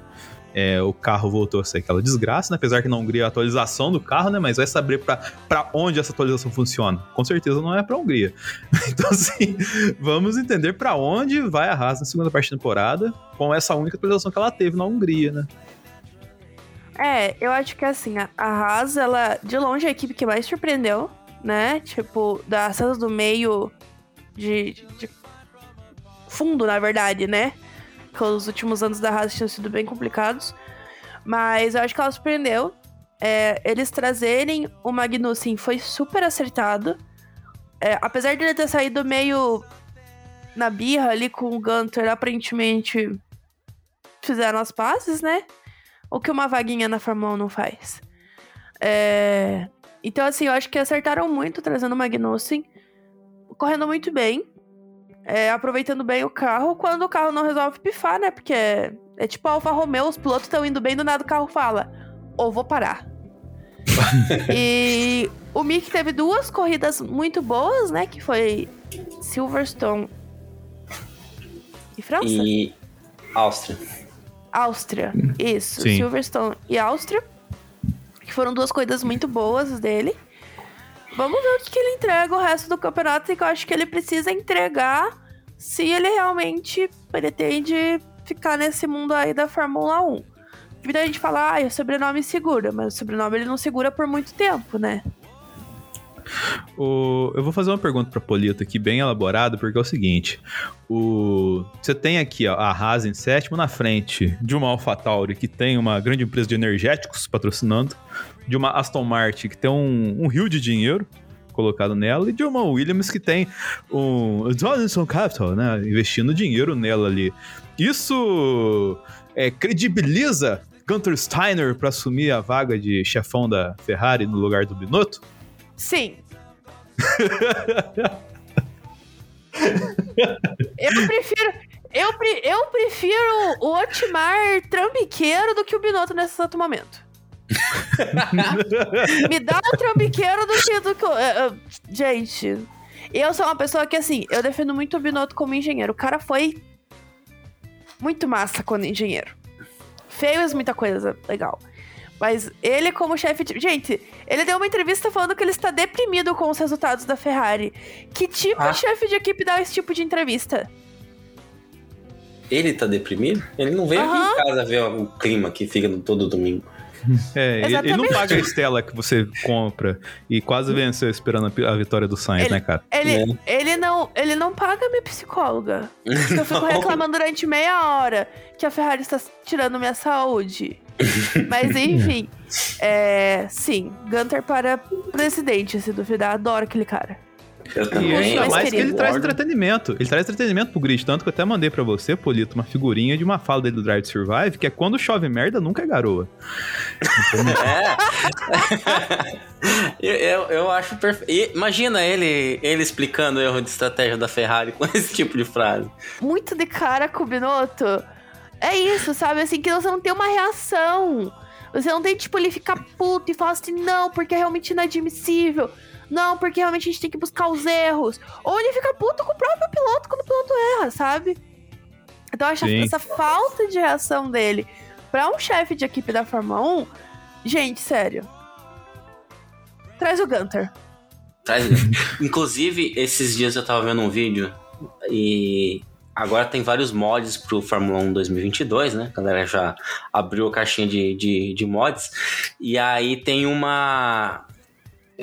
É, o carro voltou a ser aquela desgraça, né? apesar que na Hungria a atualização do carro, né? Mas vai saber para onde essa atualização funciona. Com certeza não é para Hungria. Então, assim, vamos entender para onde vai a Haas na segunda parte da temporada, com essa única atualização que ela teve na Hungria, né? É, eu acho que assim, a Haas, ela, de longe, é a equipe que mais surpreendeu, né? Tipo, das cenas do meio de, de fundo, na verdade, né? que os últimos anos da Haas tinham sido bem complicados. Mas eu acho que ela surpreendeu. É, eles trazerem o Magnussen foi super acertado. É, apesar de ele ter saído meio na birra ali com o Gunter, aparentemente fizeram as pazes, né? O que uma vaguinha na Fórmula 1 não faz. É... Então, assim, eu acho que acertaram muito trazendo o Magnussen. Correndo muito bem. É, aproveitando bem o carro. Quando o carro não resolve pifar, né? Porque é, é tipo a Alfa Romeo, os pilotos estão indo bem, do nada o carro fala: ou vou parar. e o Mick teve duas corridas muito boas, né? Que foi Silverstone e França? E Áustria. Áustria, isso. Sim. Silverstone e Áustria. Que foram duas corridas muito boas dele. Vamos ver o que, que ele entrega o resto do campeonato e que eu acho que ele precisa entregar se ele realmente pretende ficar nesse mundo aí da Fórmula 1. Muita gente fala, ah, o sobrenome segura, mas o sobrenome ele não segura por muito tempo, né? O- eu vou fazer uma pergunta pra Polito aqui, bem elaborada, porque é o seguinte: o, você tem aqui ó, a Haas em sétimo na frente de uma AlphaTauri que tem uma grande empresa de energéticos patrocinando, de uma Aston Martin que tem um, um rio de dinheiro colocado nela, e de uma Williams que tem um Johnson Capital, né, investindo dinheiro nela ali. Isso é, credibiliza Gunter Steiner para assumir a vaga de chefão da Ferrari no lugar do Binotto? Sim. eu prefiro. Eu, pre- eu prefiro o Otmar trambiqueiro do que o Binotto nesse exato momento. Me dá o trambiqueiro do que. Do que é, é, gente, eu sou uma pessoa que, assim, eu defendo muito o Binotto como engenheiro. O cara foi muito massa quando engenheiro. Fez muita coisa legal. Mas ele, como chefe de. Gente, ele deu uma entrevista falando que ele está deprimido com os resultados da Ferrari. Que tipo Ah. de chefe de equipe dá esse tipo de entrevista? Ele tá deprimido? Ele não veio Aham. aqui em casa ver o clima que fica no- todo domingo. É, ele, ele não paga a Estela que você compra e quase venceu esperando a, a vitória do Sainz, Ele- né, cara? Ele, ele, não, ele não paga minha psicóloga. Eu fico Não. reclamando durante meia hora que a Ferrari está tirando minha saúde. Mas enfim, é, sim, Gunter para presidente, se duvidar, adoro aquele cara. Eu E também. ainda mais que ele traz entretenimento. Ele traz entretenimento pro grid. Tanto que eu até mandei pra você, Polito, uma figurinha de uma fala dele do Drive to Survive, que é quando chove merda, nunca é garoa. eu, eu, eu acho perfeito. Imagina ele, ele explicando o erro de estratégia da Ferrari com esse tipo de frase. Muito de cara com o Binotto. É isso, sabe? Assim, que você não tem uma reação. Você não tem, tipo, ele ficar puto e falar assim, não, porque é realmente inadmissível. Não, porque realmente a gente tem que buscar os erros. Ou ele fica puto com o próprio piloto quando o piloto erra, sabe? Então eu acho Sim. essa falta de reação dele pra um chefe de equipe da Fórmula 1, gente, sério. Traz o Gunter. Traz- Inclusive, esses dias eu tava vendo um vídeo e agora tem vários mods pro Fórmula 1 2022, né? A galera já abriu a caixinha de, de, de mods. E aí tem uma.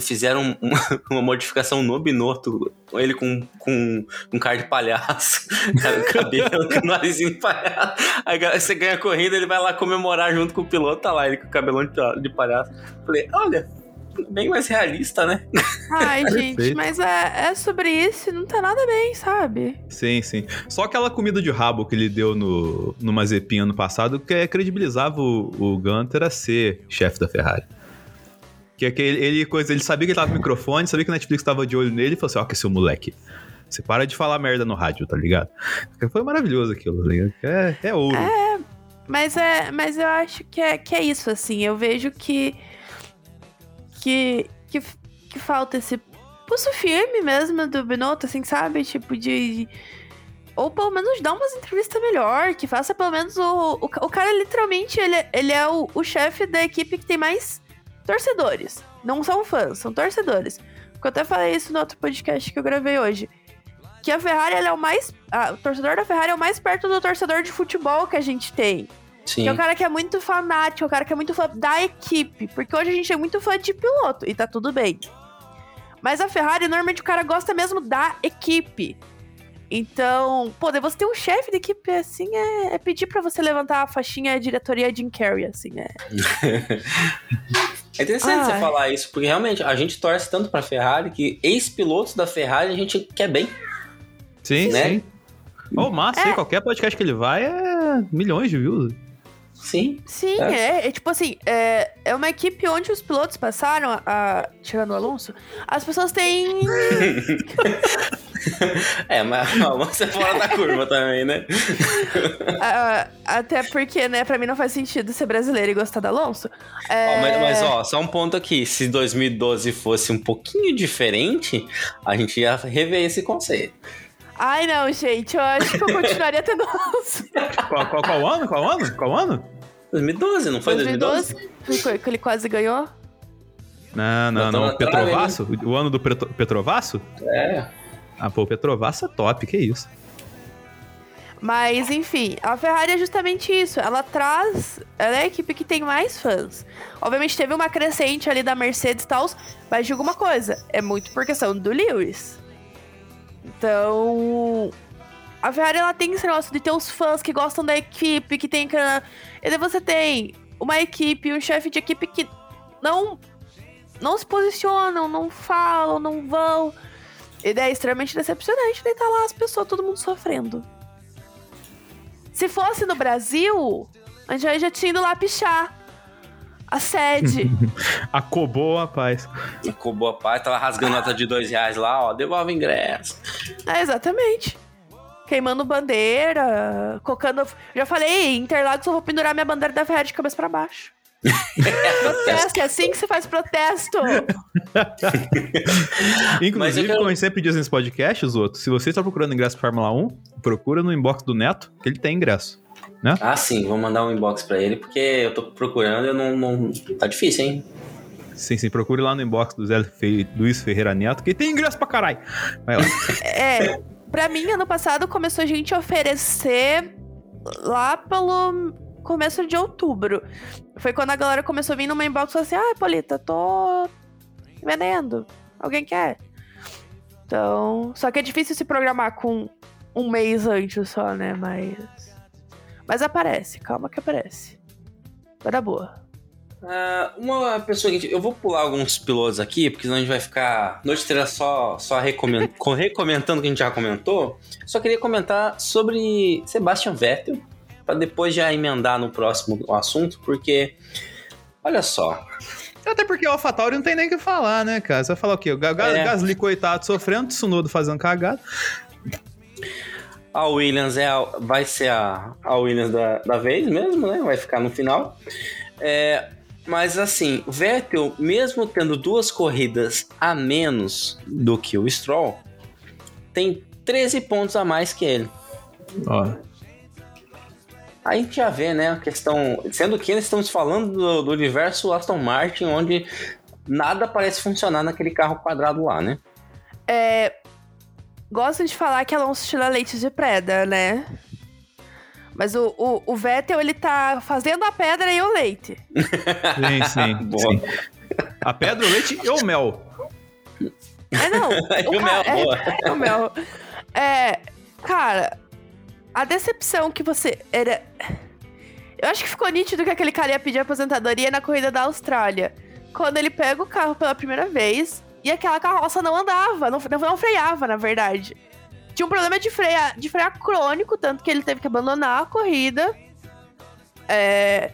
Fizeram um- uma modificação no Binotto, ele com, com, com cara de palhaço, cara, o cabelo, com o narizinho de palhaço. Aí você ganha a corrida, ele vai lá comemorar junto com o piloto, tá lá ele com o cabelão de, de palhaço. Falei, olha, bem mais realista, né? Ai, gente, Perfeito. mas é, é sobre isso não tá nada bem, sabe? Sim, sim. Só aquela comida de rabo que ele deu no, no Mazepin ano passado, que é, credibilizava o, o Gunter a ser chefe da Ferrari. Que é que ele, ele, coisa, ele sabia que ele tava com o microfone, sabia que a Netflix tava de olho nele e falou assim: ó, que seu moleque. Você para de falar merda no rádio, tá ligado? Foi maravilhoso aquilo, tá ligado? É, é ouro. Mas é, mas eu acho que é, que é isso, assim. Eu vejo que, que que que falta esse pulso firme mesmo do Binotto, assim, sabe? Tipo de ou pelo menos dar umas entrevistas melhor, que faça pelo menos o o, o cara literalmente ele, ele é o, o chefe da equipe que tem mais torcedores. Não são fãs, são torcedores. Porque eu até falei isso no outro podcast que eu gravei hoje. Que a Ferrari é o mais. ah, o torcedor da Ferrari é o mais perto do torcedor de futebol que a gente tem. Sim. Que é o cara que é muito fanático, é o cara que é muito fã da equipe. Porque hoje a gente é muito fã de piloto, e tá tudo bem. Mas a Ferrari, normalmente o cara gosta mesmo da equipe. Então, pô, daí você ter um chefe de equipe assim é, é pedir pra você levantar a faixinha diretoria Jim Carrey, assim, é. É interessante Ai. você falar isso, porque realmente a gente torce tanto pra Ferrari que ex-pilotos da Ferrari a gente quer bem. Sim, Né? sim. Ô, massa, É. qualquer podcast que ele vai é milhões de views. Sim. Sim, É. é, é tipo assim, é, é uma equipe onde os pilotos passaram, a, a- tirando o Alonso, as pessoas têm. É, mas calma, você é fora da curva também, né? até porque, né, pra mim não faz sentido ser brasileiro e gostar do Alonso. É, Ó, mas, mas, ó, só um ponto aqui. Se 2012 fosse um pouquinho diferente, a gente ia rever esse conceito. Ai, não, gente, eu acho que eu continuaria tendo Alonso. Qual, qual, qual ano? Qual ano? Qual ano? 2012, não foi 2012? 2012, foi que ele quase ganhou. Não, não, não. trave, Petrovasso? O ano do Petro- Petrovasso? É. Ah, pô, o Petrovasso é top, que isso. Mas, enfim, a Ferrari é justamente isso. Ela traz. Ela é a equipe que tem mais fãs. Obviamente teve uma crescente ali da Mercedes e tal, mas digo uma coisa: é muito por questão do Lewis. Então. A Ferrari ela tem esse negócio de ter os fãs que gostam da equipe, que tem. E daí você tem uma equipe, um chefe de equipe que não. Não se posicionam, não falam, não vão. E daí é extremamente decepcionante. Daí tá lá as pessoas, todo mundo sofrendo. Se fosse no Brasil, a gente já tinha ido lá pichar. A sede. Acobou, rapaz. Ficou boa parte, tava rasgando nota de dois reais lá, ó, devolve ingresso. é, exatamente. Queimando bandeira, colocando. Já falei, em Interlagos eu vou pendurar minha bandeira da Ferrari de cabeça pra baixo. protesto, é assim que se faz protesto. Eu Inclusive, quero- como a gente sempre diz nesse podcast, os outros, se você está procurando ingresso para Fórmula 1, procura no inbox do Neto, que ele tem ingresso. Ah, sim, vou mandar um inbox pra ele, porque eu tô procurando e eu não, não. Tá difícil, hein? Sim, sim, procure lá no inbox do Zé Fe... Luiz Ferreira Neto, que tem ingresso pra caralho. Vai lá. É, pra mim, ano passado começou a gente a oferecer lá pelo começo de outubro. Foi quando a galera começou a vir numa inbox e falou assim: ah, Polita, tô vendendo. Alguém quer? Então. Só que é difícil se programar com um mês antes só, né? Mas. Mas aparece, calma que aparece. Vai dar boa. Ah, uma pessoa que. Eu vou pular alguns pilotos aqui, porque senão a gente vai ficar. Noite inteira só, só recomen- co- recomentando o que a gente já comentou. Só queria comentar sobre Sebastian Vettel, pra depois já emendar no próximo assunto, porque. Olha só. Até porque o AlphaTauri não tem nem o que falar, né, cara? Você vai falar o quê? O É. Gasly, coitado, sofrendo, Tsunoda fazendo cagada. A Williams é a- vai ser a, a Williams da, da vez mesmo, né? Vai ficar no final. É, mas assim, o Vettel, mesmo tendo duas corridas a menos do que o Stroll, tem 13 pontos a mais que ele. Ó. Aí a gente já vê, né, a questão. Sendo que nós estamos falando do, do universo Aston Martin, onde nada parece funcionar naquele carro quadrado lá, né? É. Gostam de falar que Alonso tira leite de preda, né? Mas o, o, o Vettel, ele tá fazendo a pedra e o leite. Sim, sim. Boa. sim. A pedra, o leite e o mel. É, não. E o mel, boa. é, o mel. É, cara, a decepção que você era. Eu acho que ficou nítido que aquele cara ia pedir aposentadoria na corrida da Austrália. Quando ele pega o carro pela primeira vez e aquela carroça não andava, não, não, freava, na verdade. Tinha um problema de frear, de frear crônico, tanto que ele teve que abandonar a corrida. É,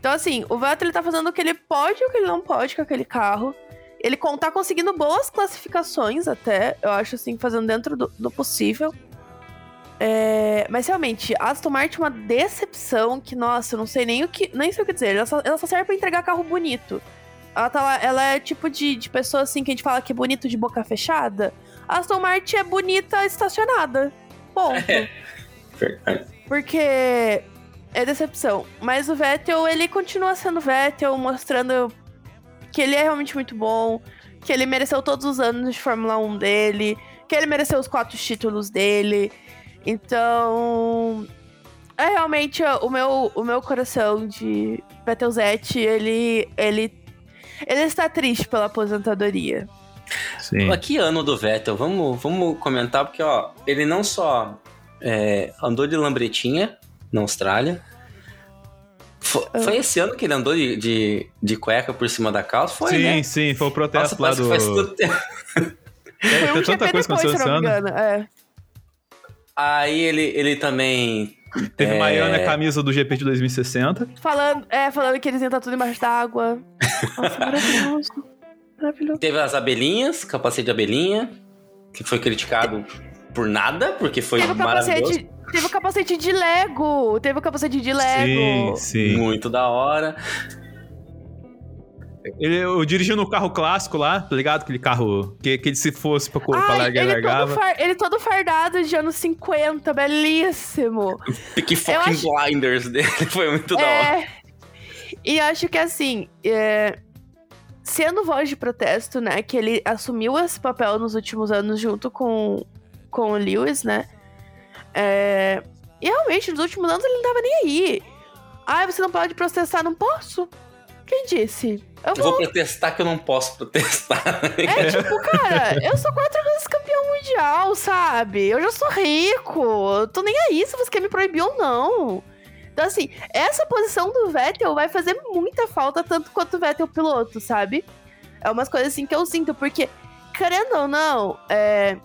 Então, assim, o Vettel ele tá fazendo o que ele pode e o que ele não pode com aquele carro. Ele tá conseguindo boas classificações até, eu acho assim, fazendo dentro do, do possível. É, mas realmente, Aston Martin é uma decepção que, nossa, eu não sei nem o que. Nem sei o que dizer. Ela só, ela só serve pra entregar carro bonito. Ela, tá lá- ela é tipo de, de pessoa assim que a gente fala que é bonito de boca fechada. A Aston Martin é bonita estacionada. Ponto. Verdade. Porque é decepção. Mas o Vettel, ele continua sendo Vettel, mostrando que ele é realmente muito bom, que ele mereceu todos os anos de Fórmula 1 dele, que ele mereceu os quatro títulos dele. Então, é realmente o meu, o meu coração de Vettelzete, ele, ele, ele está triste pela aposentadoria. Sim. Aqui ano do Vettel, vamos, vamos comentar, porque ó, ele não só é, andou de lambretinha na Austrália. Foi, Ah. foi esse ano que ele andou de, de, de cueca por cima da calça? Foi, sim, né? sim, foi o protesto Nossa, lá do. que faz tanto tempo. É, Foi tem um tanta GP coisa depois, se acontecendo eu não me esse ano. É. Aí ele, ele também. Teve É. Miami a camisa do GP de 2060. Falando, é, falando que eles iam estar tudo embaixo d'água. Nossa, maravilhoso. Maravilhoso. Teve as abelhinhas, capacete de abelhinha, que foi criticado por nada, porque foi Teve o maravilhoso. capacete. Teve o capacete de Lego. Teve o capacete de Lego. Sim, sim. Muito da hora. Ele, eu dirigindo o carro clássico lá, tá ligado? Aquele carro que, que ele se fosse pra, pra Ai, largar, ele ele, todo largava. far- ele todo fardado de anos 50, belíssimo. Pique fucking acho- blinders dele foi muito da hora. É. E acho que assim, é, sendo voz de protesto, né? Que ele assumiu esse papel nos últimos anos junto com, com o Lewis, né? É, e realmente, nos últimos anos ele não tava nem aí. Ai, você não pode protestar, não posso? Quem disse? Eu Eu vou. vou protestar que eu não posso protestar. É tipo, cara, eu sou quatro vezes campeão mundial, sabe? Eu já sou rico. Eu tô nem aí se você quer me proibir ou não. Então, assim, essa posição do Vettel vai fazer muita falta, tanto quanto o Vettel piloto, sabe? É umas coisas assim que eu sinto, porque, querendo ou não, é,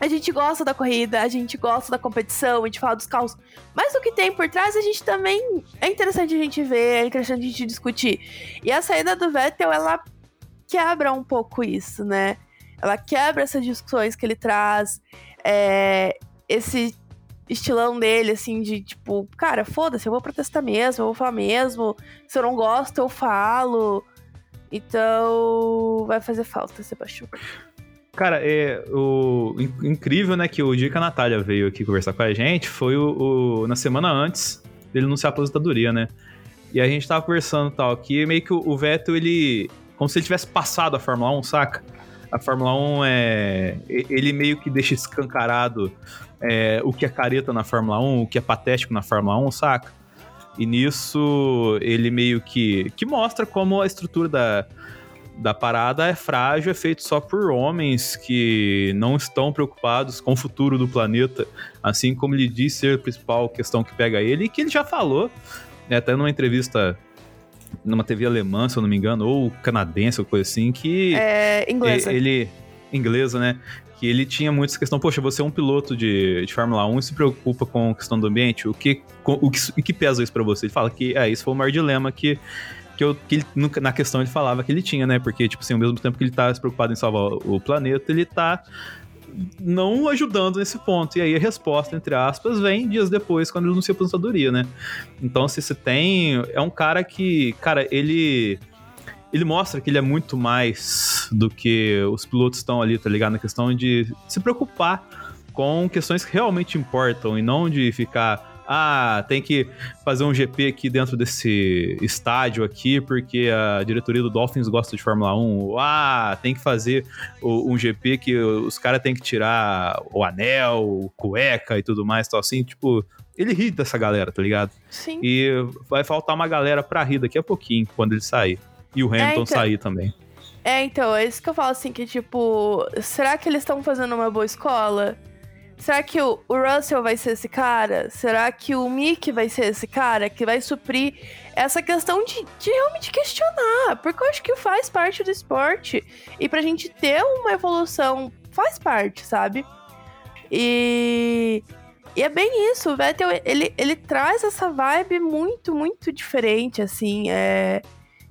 a gente gosta da corrida, a gente gosta da competição, a gente fala dos carros, mas o que tem por trás a gente também é interessante a gente ver, é interessante a gente discutir. E a saída do Vettel, ela quebra um pouco isso, né? Ela quebra essas discussões que ele traz, é, esse estilão dele, assim, de tipo, cara, foda-se, eu vou protestar mesmo, eu vou falar mesmo, se eu não gosto, eu falo. Então, vai fazer falta, Sebastião. Cara, é o in- incrível, né, que o dia que a Natália veio aqui conversar com a gente foi o, o- na semana antes dele anunciar a aposentadoria, né? E a gente tava conversando tal, que meio que o, o Vettel, ele. Como se ele tivesse passado a Fórmula 1, saca? A Fórmula 1 é. Ele meio que deixa escancarado é, o que é careta na Fórmula 1, o que é patético na Fórmula 1, saca? E nisso ele meio que, que mostra como a estrutura da, da parada é frágil, é feito só por homens que não estão preocupados com o futuro do planeta, assim como ele diz ser a principal questão que pega ele, e que ele já falou, né, até numa entrevista numa TV alemã, se eu não me engano, ou canadense, ou coisa assim, que É, inglesa. ele. Inglesa, né? Que ele tinha muito essa questão, poxa, você é um piloto de, de Fórmula 1 e se preocupa com a questão do ambiente, o que, com- o que, o que pesa isso pra você? Ele fala que, é, isso foi o maior dilema que, que, eu, que ele, na questão ele falava que ele tinha, né? Porque, tipo assim, ao mesmo tempo que ele tá se preocupado em salvar o, planeta, ele tá não ajudando nesse ponto. E aí a resposta, entre aspas, vem dias depois, quando ele anuncia a aposentadoria, né? Então, se você tem. É um cara que, cara, ele. Ele mostra que ele é muito mais do que os pilotos estão ali, tá ligado? Na questão de se preocupar com questões que realmente importam e não de ficar. Ah, tem que fazer um GP aqui dentro desse estádio aqui porque a diretoria do Dolphins gosta de Fórmula 1. Ou, Ah, tem que fazer um GP que os caras têm que tirar o anel, o cueca e tudo mais, tal assim. Tipo, ele ri dessa galera, tá ligado? Sim. E vai faltar uma galera pra rir daqui a pouquinho, quando ele sair. E o Hamilton então. sair também. É, então, é isso que eu falo assim, que tipo, será que eles estão fazendo uma boa escola? Será que o, Russell vai ser esse cara? Será que o Mick vai ser esse cara que vai suprir essa questão de, de realmente questionar? Porque eu acho que faz parte do esporte. E pra gente ter uma evolução, faz parte, sabe? E, e é bem isso, o Vettel, ele, ele traz essa vibe muito, muito diferente, assim, é...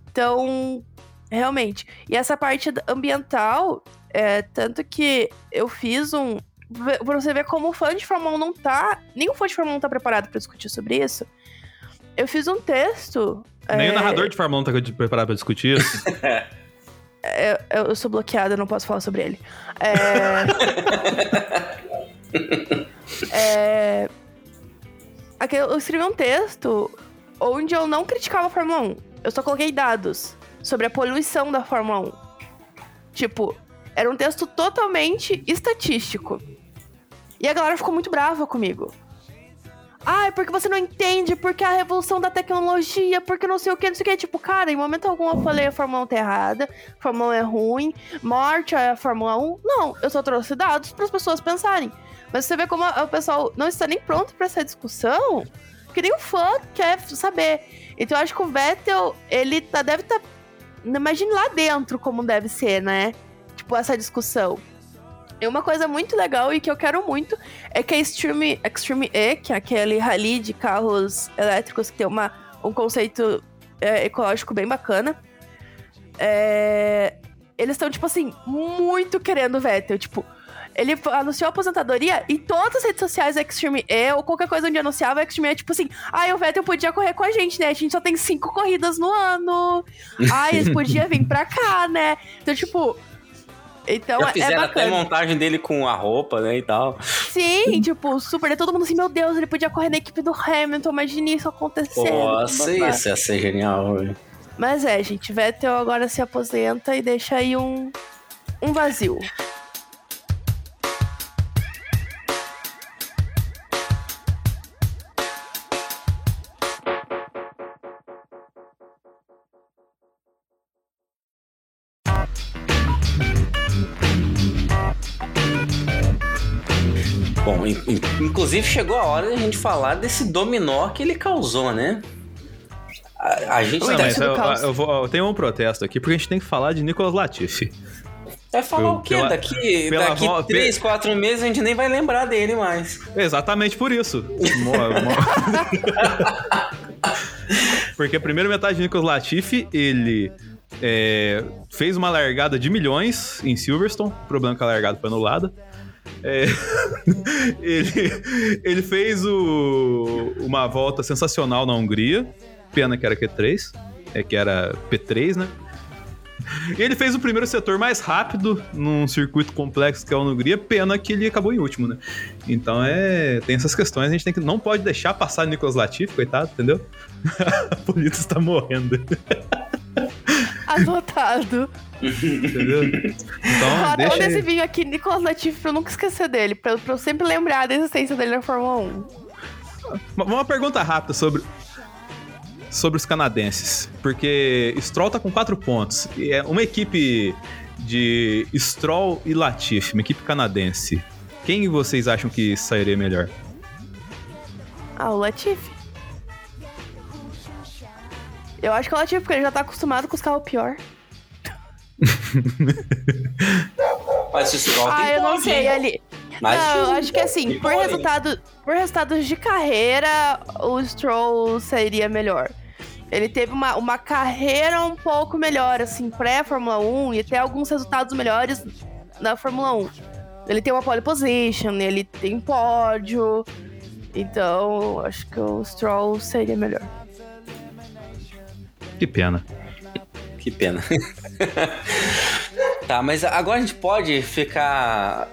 Então, realmente. E essa parte ambiental, é, tanto que eu fiz um. Pra você ver como o fã de Fórmula 1 não tá. Nem o fã de Fórmula 1 tá preparado pra discutir sobre isso. Eu fiz um texto. Nem é, o narrador de Fórmula 1 tá preparado pra discutir isso. é, eu, eu sou bloqueada, eu não posso falar sobre ele. É. é aqui eu escrevi um texto onde eu não criticava a Fórmula 1. Eu só coloquei dados sobre a poluição da Fórmula 1. Tipo, era um texto totalmente estatístico. E a galera ficou muito brava comigo. Ai, porque você não entende, porque a revolução da tecnologia, porque não sei o que, não sei o que. Tipo, cara, em momento algum eu falei a Fórmula 1 tá errada, a Fórmula 1 é ruim, morte é a Fórmula 1. Não, eu só trouxe dados para as pessoas pensarem. Mas você vê como o pessoal não está nem pronto para essa discussão, que nem o fã quer saber. Então eu acho que o Vettel, ele tá, deve estar. Tá, imagine lá dentro como deve ser, né? Tipo, essa discussão. E uma coisa muito legal e que eu quero muito é que a Extreme, Extreme E, que é aquele rally de carros elétricos que tem uma, um conceito é, ecológico bem bacana, é, eles estão, tipo assim, muito querendo o Vettel. Tipo, ele anunciou a aposentadoria e todas as redes sociais Extreme E, ou qualquer coisa onde anunciava Extreme E, tipo assim, ai, ah, o Vettel podia correr com a gente, né? A gente só tem cinco corridas no ano. Ai, eles podiam vir pra cá, né? Então, tipo, então Já é fizeram é até montagem dele com a roupa, né, e tal. Sim, tipo, super. Todo mundo assim, meu Deus, ele podia correr na equipe do Hamilton, imagine isso acontecendo. Nossa, isso ia ser genial, velho. Mas é, gente, Vettel agora se aposenta e deixa aí um, um vazio. Inclusive chegou a hora de a gente falar desse dominó que ele causou, né? A, a gente Não, mas eu, eu, vou, eu tenho um protesto aqui, porque a gente tem que falar de Nicolas Latifi. Vai falar o quê? Pela, daqui pela daqui vo... três, quatro meses a gente nem vai lembrar dele mais. Exatamente por isso. Porque a primeira metade de Nicolas Latifi, ele é, fez uma largada de milhões em Silverstone. O problema é que a largada foi anulada. É, ele, ele fez o, uma volta sensacional na Hungria. Pena que era Q3, é que era P3, né? E ele fez o primeiro setor mais rápido num circuito complexo que é a Hungria, pena que ele acabou em último, né? Então é. Tem essas questões, a gente tem que, não pode deixar passar Nicolas Latifi, coitado, entendeu? a polícia está morrendo. Adotado. Entendeu? Então, deixa esse vinho aqui, Nicolas Latifi, pra eu nunca esquecer dele, pra, pra eu sempre lembrar da existência dele na Fórmula 1. Uma pergunta rápida sobre, sobre os canadenses. Porque Stroll tá com quatro pontos. E é uma equipe de Stroll e Latifi, uma equipe canadense. Quem vocês acham que sairia melhor? Ah, o Latifi. Eu acho que o Latifi, porque ele já tá acostumado com os carros pior. Mas o Stroll Ah, eu não sei, ali. Mas não, eu acho que assim, por, resultado, por resultados de carreira, o Stroll seria melhor. Ele teve uma, uma carreira um pouco melhor, assim, pré-Fórmula 1 e até alguns resultados melhores na Fórmula 1. Ele tem uma pole position, ele tem pódio. Então, acho que o Stroll seria melhor. Que pena. Que pena. tá, mas agora a gente pode ficar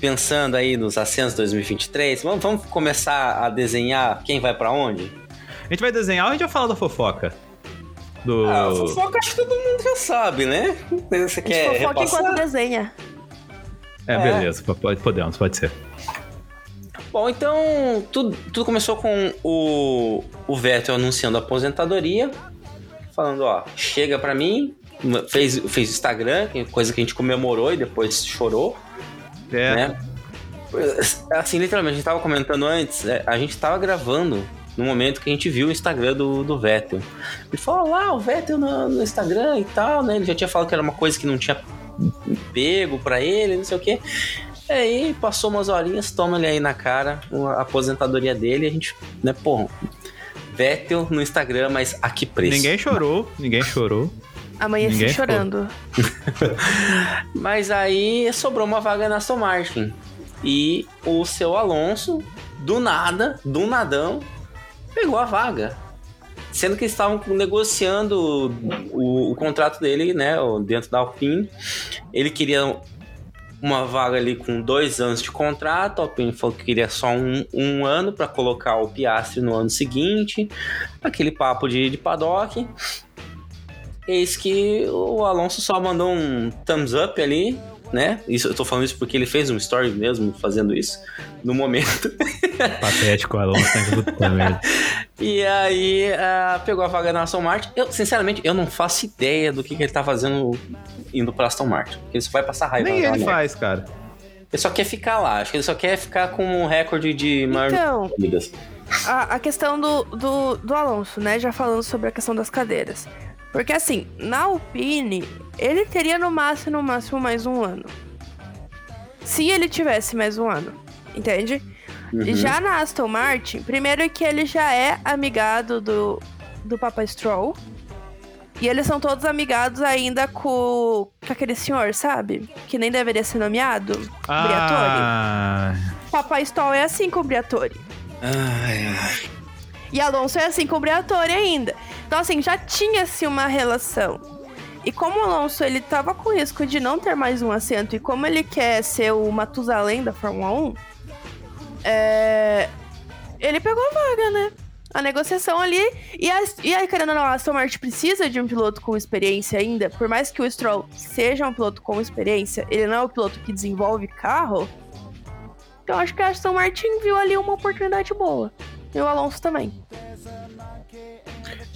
pensando aí nos ascensos 2023. Vamos, vamos começar a desenhar quem vai para onde? A gente vai desenhar ou a gente vai falar da fofoca? Do... Ah, a fofoca acho que todo mundo já sabe, né? Você quer fofoca repassar? enquanto desenha. É, é, beleza. Pode, podemos, pode ser. Bom, então tudo, tudo começou com o, o Vettel anunciando a aposentadoria falando, ó, chega pra mim, fez, fez Instagram, é coisa que a gente comemorou e depois chorou. É. Né? Assim, literalmente, a gente tava comentando antes, é, a gente tava gravando no momento que a gente viu o Instagram do, do Vettel. Ele falou lá, o Vettel no, no, Instagram e tal, né? Ele já tinha falado que era uma coisa que não tinha pego pra ele, não sei o quê. Aí passou umas horinhas, toma ele aí na cara, a aposentadoria dele, a gente, né, porra, Vettel no Instagram, mas a que preço? Ninguém chorou, ninguém chorou. Amanheci ninguém chorando. mas aí sobrou uma vaga na Aston Martin. E o seu Alonso, do nada, do nadão, pegou a vaga. Sendo que eles estavam negociando o, o, contrato dele, né, dentro da Alpine. Ele queria uma vaga ali com dois anos de contrato. A Alpine falou que queria só um, um ano para colocar o Piastri no ano seguinte. Aquele papo de, de paddock. Eis que o Alonso só mandou um thumbs up ali né? Isso, eu tô falando isso porque ele fez um story mesmo fazendo isso, no momento. Patético, Alonso, merda. E aí, uh, pegou a vaga na Aston Martin. Eu, sinceramente, eu não faço ideia do que, que ele tá fazendo indo pra Aston Martin. Porque ele só vai passar raiva. Nem ele faz, cara. Ele só quer ficar lá. Acho que ele só quer ficar com um recorde de maior Então, corridas. a, a questão do, do, do Alonso, né? Já falando sobre a questão das cadeiras. Porque assim, na Alpine, ele teria no máximo, no máximo mais um ano. Se ele tivesse mais um ano, entende? Uhum. Já na Aston Martin, primeiro que ele já é amigado do, do Papa Stroll. E eles são todos amigados ainda com, com aquele senhor, sabe? Que nem deveria ser nomeado. Briatore. Ah, Papai Stroll é assim com o Briatore. Ai, ai. E Alonso é assim com o Briatore ainda. Então, assim, já tinha-se uma relação. E como o Alonso ele tava com risco de não ter mais um assento, e como ele quer ser o Matusalém da Fórmula 1, é, ele pegou a vaga, né? A negociação ali. E, a, e aí, querendo ou não, a Aston Martin precisa de um piloto com experiência ainda. Por mais que o Stroll seja um piloto com experiência, ele não é o piloto que desenvolve carro. Então acho que a Aston Martin viu ali uma oportunidade boa. E o Alonso também.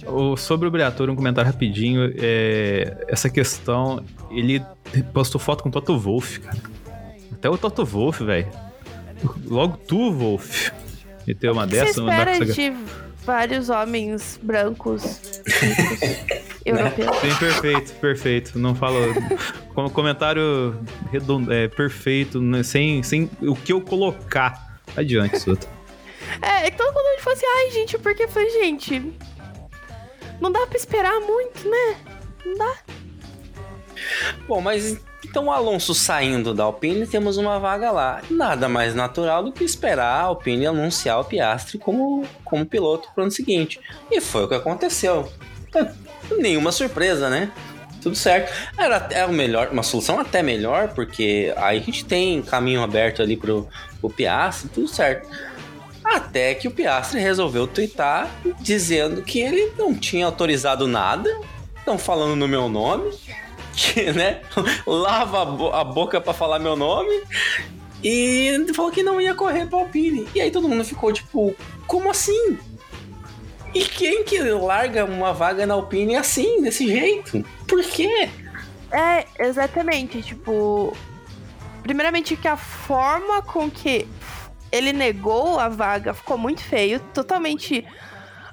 o- sobre o Briatore, um comentário rapidinho. é, essa questão, ele postou foto com o Toto Wolff, cara. Até o Toto Wolff, velho. Logo tu, Wolff. E ter uma dessa, você espera você- de vários homens brancos, europeus? Sim, perfeito, perfeito. Não falo. com- Comentário redondo, é, perfeito, né, sem, sem o que eu colocar. Adiante, Suta. É, então quando a gente falou assim, ai gente, porque falei, gente, não dá pra esperar muito, né? Não dá. Bom, mas então o Alonso saindo da Alpine, temos uma vaga lá. Nada mais natural do que esperar a Alpine anunciar o Piastri como, como piloto pro ano seguinte. E foi o que aconteceu. É, nenhuma surpresa, né? Tudo certo. Era até o melhor, uma solução até melhor, porque aí a gente tem caminho aberto ali pro, pro Piastri, tudo certo. Até que o Piastri resolveu twittar dizendo que ele não tinha autorizado nada, estão falando no meu nome, que, né, lava a, bo- a boca pra falar meu nome, e falou que não ia correr pra Alpine. E aí todo mundo ficou tipo, como assim? E quem que larga uma vaga na Alpine assim, desse jeito? Por quê? É, exatamente, tipo. Primeiramente que a forma com que ele negou a vaga ficou muito feio, totalmente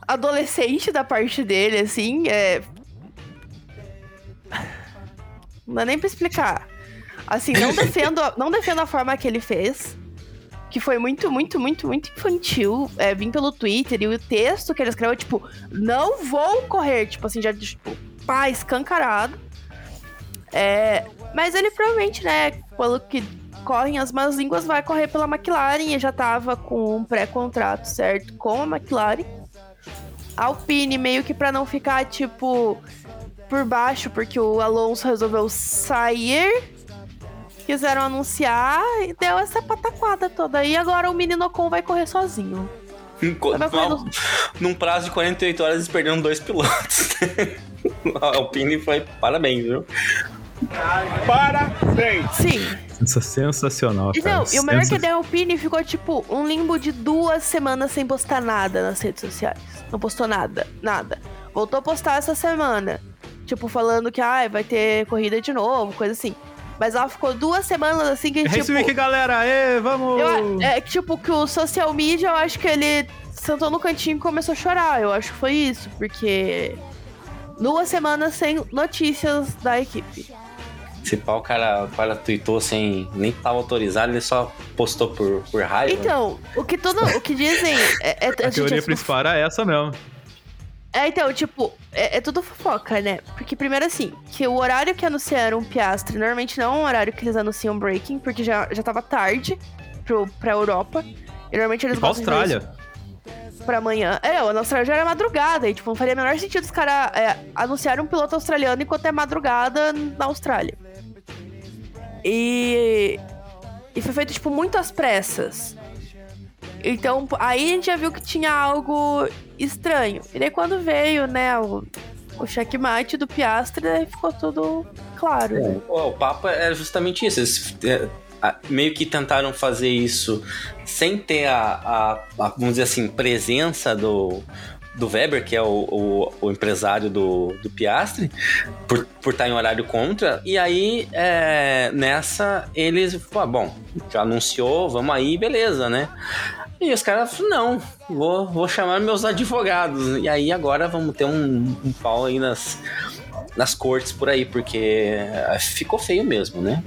adolescente da parte dele, assim, é. Não dá nem pra explicar. Assim, não defendo, não defendo a forma que ele fez. Que foi muito, muito, muito, muito infantil. É, vim pelo Twitter e o texto que ele escreveu, tipo, não vou correr. Tipo assim, já, tipo, pá, escancarado. É, mas ele provavelmente, né, pelo que correm as más línguas, vai correr pela McLaren e já tava com um pré-contrato certo com a McLaren. A Alpine meio que pra não ficar, tipo, por baixo, porque o Alonso resolveu sair. Quiseram anunciar e deu essa pataquada toda. E agora o menino Ocon vai correr sozinho. Vai correr no- Num prazo de 48 horas eles perderam dois pilotos. a Alpine foi parabéns, viu? Sim. Sensa- Sensacional, E, cara. não, e o melhor é que a Alpine ficou, tipo, um limbo de duas semanas sem postar nada nas redes sociais. Não postou nada, nada. Voltou a postar essa semana. Tipo, falando que, ai, vai ter corrida de novo, coisa assim. Mas ela ficou duas semanas assim que, Race tipo... Week, galera! Aê, vamos! eu- é que, tipo, que o social media, eu acho que ele sentou no cantinho e começou a chorar. Eu acho que foi isso, porque... Duas semanas sem notícias da equipe. Se pau, o cara, o cara tweetou sem nem tava autorizado, ele só postou por, por raiva. Então, o que tudo... O que dizem... É, é, A gente, teoria é- principal era essa mesmo. É, então, tipo, é, é tudo fofoca, né? Porque, primeiro, assim, que o horário que anunciaram o Piastre normalmente não é um horário que eles anunciam breaking, porque já, já tava tarde pro, pra Europa. E normalmente eles E pra gostam de fazer Austrália. pra amanhã. É, na Austrália já era madrugada, e, tipo, não faria o menor sentido os caras é, anunciarem um piloto australiano enquanto é madrugada na Austrália. E. E foi feito, tipo, muito às pressas. Então, aí a gente já viu que tinha algo estranho. E daí quando veio, né, o, o checkmate do Piastre, daí ficou tudo claro. É, o papo é justamente isso. Eles é, meio que tentaram fazer isso sem ter a, a, a vamos dizer assim, presença do, do Weber, que é o, o, o, empresário do, do Piastri, por, por estar em horário contra. E aí, é, nessa, eles, pô, bom, já anunciou, vamos aí, beleza, né? E os caras não, vou, vou chamar meus advogados. E aí agora vamos ter um, um pau aí nas, nas cortes por aí, porque ficou feio mesmo, né?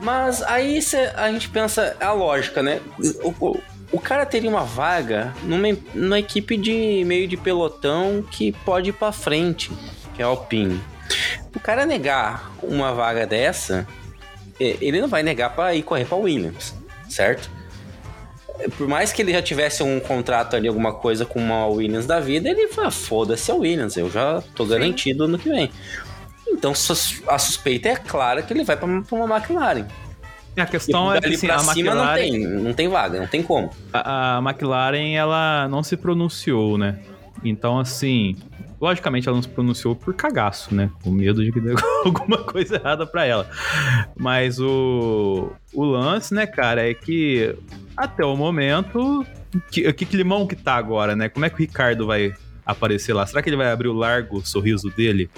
Mas aí cê, a gente pensa a lógica, né? O, o cara teria uma vaga numa, numa equipe de meio de pelotão que pode ir pra frente, que é a Alpine. O cara negar uma vaga dessa, ele não vai negar para ir correr pra Williams, certo? Por mais que ele já tivesse um contrato ali, alguma coisa com uma Williams da vida, ele fala: foda-se a Williams, eu já tô garantido Sim. no que vem. Então a suspeita é clara que ele vai para uma McLaren. A questão é que assim, pra a cima McLaren, não tem, não tem vaga, não tem como. A, a McLaren, ela não se pronunciou, né? Então, assim, logicamente ela não se pronunciou por cagaço, né? Com medo de que dê alguma coisa errada para ela. Mas o, o lance, né, cara, é que até o momento. Que, que climão que tá agora, né? Como é que o Ricardo vai aparecer lá? Será que ele vai abrir o largo sorriso dele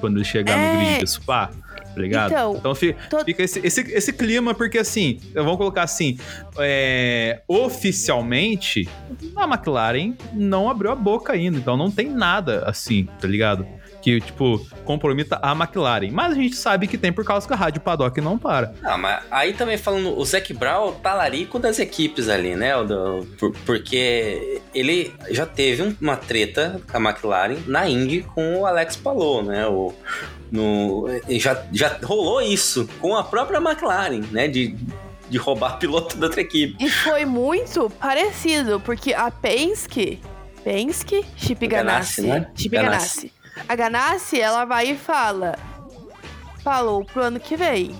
quando ele chegar é... no grid de Spa? Tá ligado? Então, então fica, tô... fica esse, esse, esse, clima, porque assim, vamos colocar assim, é, oficialmente, a McLaren não abriu a boca ainda, então não tem nada assim, tá ligado? Que, tipo, comprometa a McLaren. Mas a gente sabe que tem por causa que a Rádio Paddock não para. Não, mas aí também falando, o Zac Brown talarico das equipes ali, né? Do, por, porque ele já teve uma treta com a McLaren na Indy com o Alex Palou, né? O, no, já, já rolou isso com a própria McLaren, né? De, de roubar piloto da outra equipe. E foi muito parecido, porque a Penske, Penske, Chip Ganassi, Ganassi, né? Chip Ganassi. Ganassi. A Ganassi, ela vai e fala, falou pro ano que vem.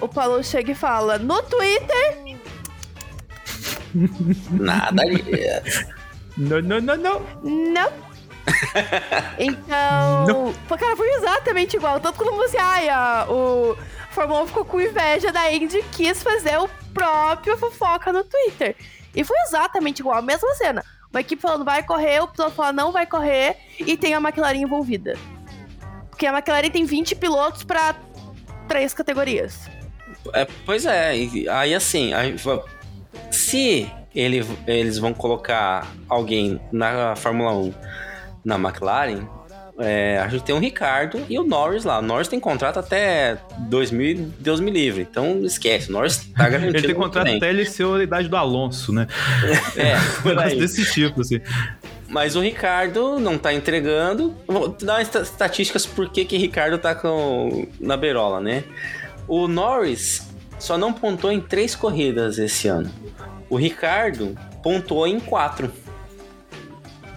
O Paulo chega e fala, no Twitter... Nada Não, não, não, não. Não. então. Não. Cara, foi exatamente igual. Tanto quando você. Ai, a, o Fórmula 1 ficou com inveja da Indy quis fazer o próprio fofoca no Twitter. E foi exatamente igual, a mesma cena. Uma equipe falando vai correr, o piloto fala não vai correr e tem a McLaren envolvida. Porque a McLaren tem 20 pilotos para três categorias. É, pois é, aí assim, aí, se ele, eles vão colocar alguém na Fórmula 1 na McLaren, é, a gente tem o Ricardo e o Norris lá. O Norris tem contrato até 2000, Deus me livre. Então esquece, o Norris tá garantido. ele tem contrato até ele ser a idade do Alonso, né? É, aí. desse tipo, assim. Mas o Ricardo não tá entregando. Vou dar umas estatísticas por que que Ricardo tá com, na berola, né? O Norris só não pontou em três corridas esse ano. O Ricardo pontuou em quatro.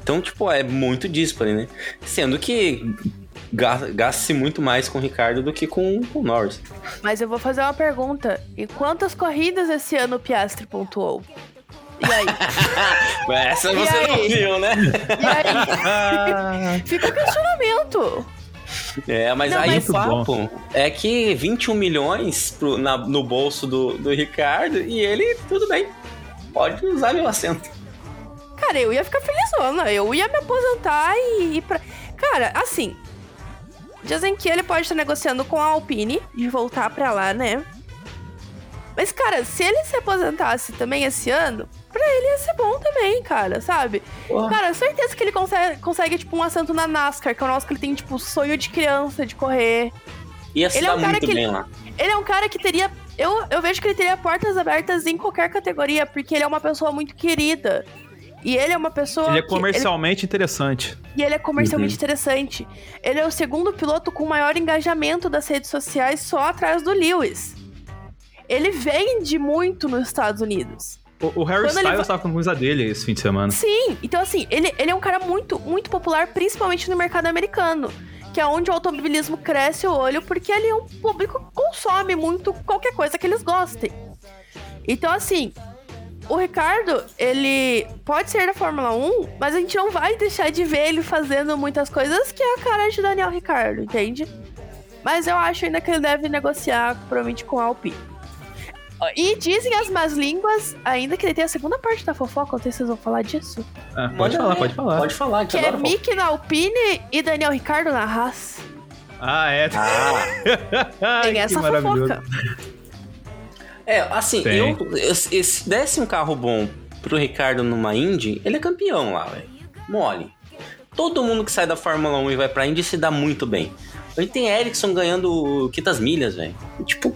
Então, tipo, é muito dispare, né? Sendo que gasta-se muito mais com o Ricardo do que com, com o Norris. Mas eu vou fazer uma pergunta. E quantas corridas esse ano o Piastri pontuou? E aí? Essa você aí? não viu, né? E aí? Fica o questionamento. É, mas não, aí o papo bom. é que 21 milhões pro, na, no bolso do, do Ricardo e ele, tudo bem, pode usar meu assento. Cara, eu ia ficar felizona. Eu ia me aposentar e ir pra. Cara, assim. Dizem que ele pode estar negociando com a Alpine de voltar pra lá, né? Mas, cara, se ele se aposentasse também esse ano, pra ele ia ser bom também, cara, sabe? Cara, certeza que ele consegue, consegue, tipo, um assento na NASCAR, que é o nosso que ele tem, tipo, sonho de criança de correr. Ia se ele é um cara que lá. Ele é um cara que teria. Eu, eu vejo que ele teria portas abertas em qualquer categoria, porque ele é uma pessoa muito querida. E ele é uma pessoa. Ele é comercialmente ele... interessante. E ele é comercialmente uhum. interessante. Ele é o segundo piloto com maior engajamento das redes sociais, só atrás do Lewis. Ele vende muito nos Estados Unidos. O, o Harry Quando Styles ele... tava com a camisa dele esse fim de semana. Sim, então assim, ele, ele é um cara muito, muito popular, principalmente no mercado americano. Que é onde o automobilismo cresce o olho, porque ele é um público que consome muito qualquer coisa que eles gostem. Então, assim, o Ricardo, ele pode ser da Fórmula 1, mas a gente não vai deixar de ver ele fazendo muitas coisas que é a cara de Daniel Ricardo, entende? Mas eu acho ainda que ele deve negociar, provavelmente, com a Alpine. E dizem as más línguas ainda que ele tem a segunda parte da fofoca. Não sei se vocês vão falar disso. Ah, pode falar, ver. pode falar. Pode falar, Que que é. Mick na Alpine e Daniel Ricardo na Haas. Ah, é. Ah, Tem essa fofoca. É, assim, eu, eu- se desse um carro bom pro Ricardo numa Indy, ele é campeão lá, velho. Mole. Todo mundo que sai da Fórmula 1 e vai pra Indy se dá muito bem. A gente tem Ericsson ganhando quitas milhas, velho. Tipo,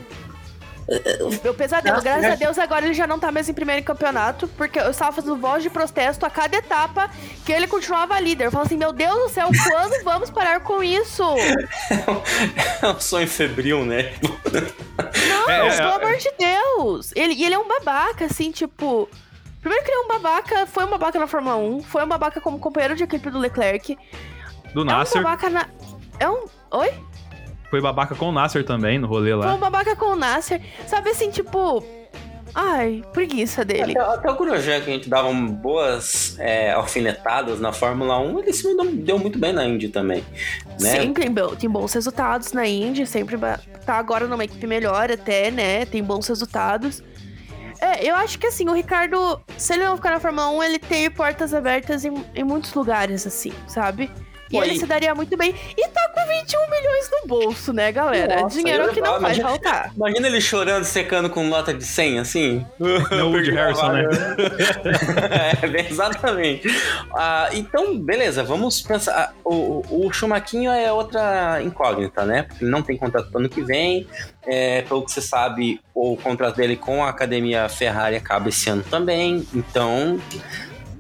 Meu pesadelo, Nossa, graças a Deus, agora ele já não tá mais em primeiro campeonato, porque eu estava fazendo voz de protesto a cada etapa que ele continuava líder. Eu falo assim, meu Deus do céu, quando vamos parar com isso? é um sonho febril, né? Não, É, é, pelo é. amor de Deus. Ele, e ele é um babaca, assim, tipo. Primeiro que ele é um babaca, foi um babaca na Fórmula 1, foi um babaca como companheiro de equipe do Leclerc. Do É um Nasser. babaca na. É um. Oi? Foi babaca com o Nasser também, no rolê Foi lá. um babaca com o Nasser. Sabe assim, tipo. Ai, preguiça dele. Até, até o Grosjean, que a gente dava um boas é, alfinetadas na Fórmula 1, ele se deu, deu muito bem na Indy também. Né? Sempre tem, tem bons resultados na Indy, sempre tá agora numa equipe melhor até, né? Tem bons resultados. É, eu acho que assim, o Ricardo, se ele não ficar na Fórmula 1, ele tem portas abertas em, em muitos lugares, assim, sabe? E ele se daria muito bem. E tá com 21 milhões no bolso, né, galera? Nossa, Dinheiro que não vai faltar. Imagina ele chorando, secando com nota de 100, assim. Não, o Woody Harrison, né? é, exatamente. Ah, então, beleza, vamos pensar. Ah, O, o Chumaquinho é outra incógnita, né? Porque ele não tem contrato pro ano que vem. É, pelo que você sabe, o contrato dele com a academia Ferrari acaba esse ano também. Então,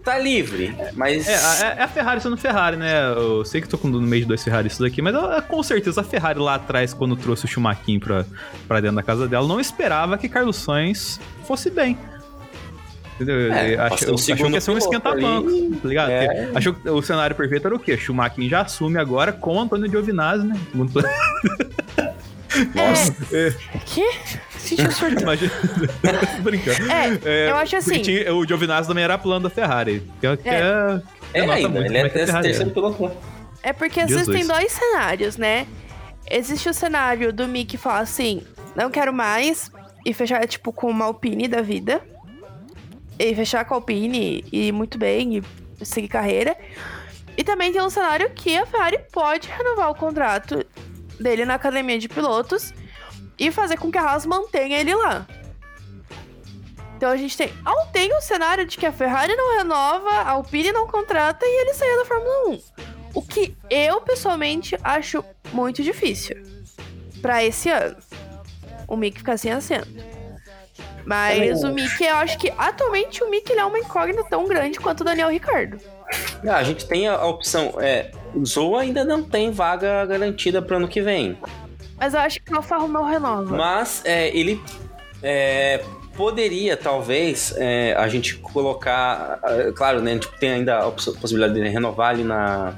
tá livre. Mas. É, a- é a Ferrari sendo Ferrari, né? Eu sei que tô com no meio de dois Ferraristas aqui, mas eu- com certeza a Ferrari lá atrás, quando trouxe o Schumacher pra, pra dentro da casa dela, não esperava que Carlos Sainz fosse bem. Entendeu? É, achou, um achou que ia ser um esquenta-banco, ali. tá ligado? É. Achou que o cenário perfeito era o quê? Schumacher já assume agora com o Antônio Giovinazzi, né? Segundo plano. Nossa. É, Que? Sentiu surto. imagina. Tô brincando. É, eu acho assim- tinha- o Giovinazzi também era plano da Ferrari. Que, é, que É. é, É denota ainda, muito ele é que terceiro piloto. né? É porque Jesus. existem dois cenários, né? Existe o cenário do Mickey falar assim, não quero mais, e fechar, tipo, com uma Alpine da vida. E fechar com a Alpine e ir muito bem, e seguir carreira. E também tem um cenário que a Ferrari pode renovar o contrato dele na academia de pilotos e fazer com que a Haas mantenha ele lá. Então a gente tem. Ou tem o cenário de que a Ferrari não renova, a Alpine não contrata e ele saia da Fórmula 1. O que eu, pessoalmente, acho muito difícil pra esse ano. O Mick ficar sem assento. Mas o Mick, eu acho que atualmente o Mick é uma incógnita tão grande quanto o Daniel Ricardo. Ah, a gente tem a opção. É, Zou ainda não tem vaga garantida para ano que vem. Mas eu acho que o Alfa Romeo renova. Mas é, ele é, poderia, talvez, é, a gente colocar. é, Claro, né? A gente tem ainda a possibilidade de renovar ali na.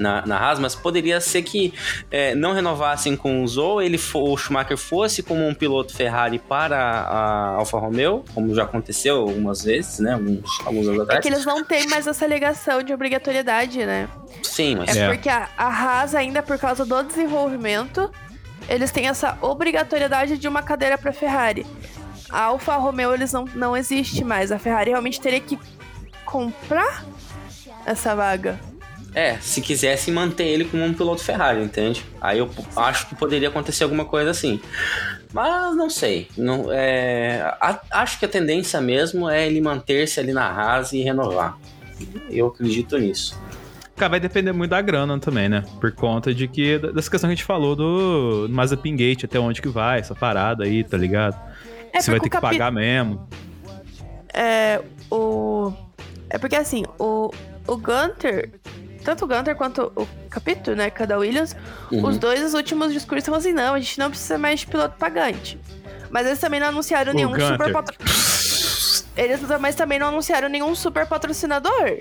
Na, na Haas, mas poderia ser que é, não renovassem com o Zou, ele o Schumacher fosse como um piloto Ferrari para a Alfa Romeo, como já aconteceu algumas vezes, né? Alguns, alguns anos É atrás. que eles não têm mais essa ligação de obrigatoriedade, né? Sim, mas É, É. porque a, a Haas, ainda por causa do desenvolvimento, eles têm essa obrigatoriedade de uma cadeira para Ferrari. A Alfa Romeo, eles não, não existe mais. A Ferrari realmente teria que comprar essa vaga. É, se quisesse manter ele como um piloto Ferrari, entende? Aí eu acho que poderia acontecer alguma coisa assim. Mas não sei. Não, é, a- acho que a tendência mesmo é ele manter-se ali na Haas e renovar. Eu acredito nisso. Cara, vai depender muito da grana também, né? Por conta de que. dessa questão que a gente falou do Mazepin Gate, até onde que vai, essa parada aí, tá ligado? É Você vai ter que capi- pagar mesmo. É, o... É porque assim, o, o Gunter, tanto o Gunter quanto o Capito, né, cada Williams, Uhum. os dois, os últimos discursos são assim, não, a gente não precisa mais de piloto pagante. Mas eles também não anunciaram O nenhum Gunter. super patro... Eles não- mas também não anunciaram nenhum super patrocinador.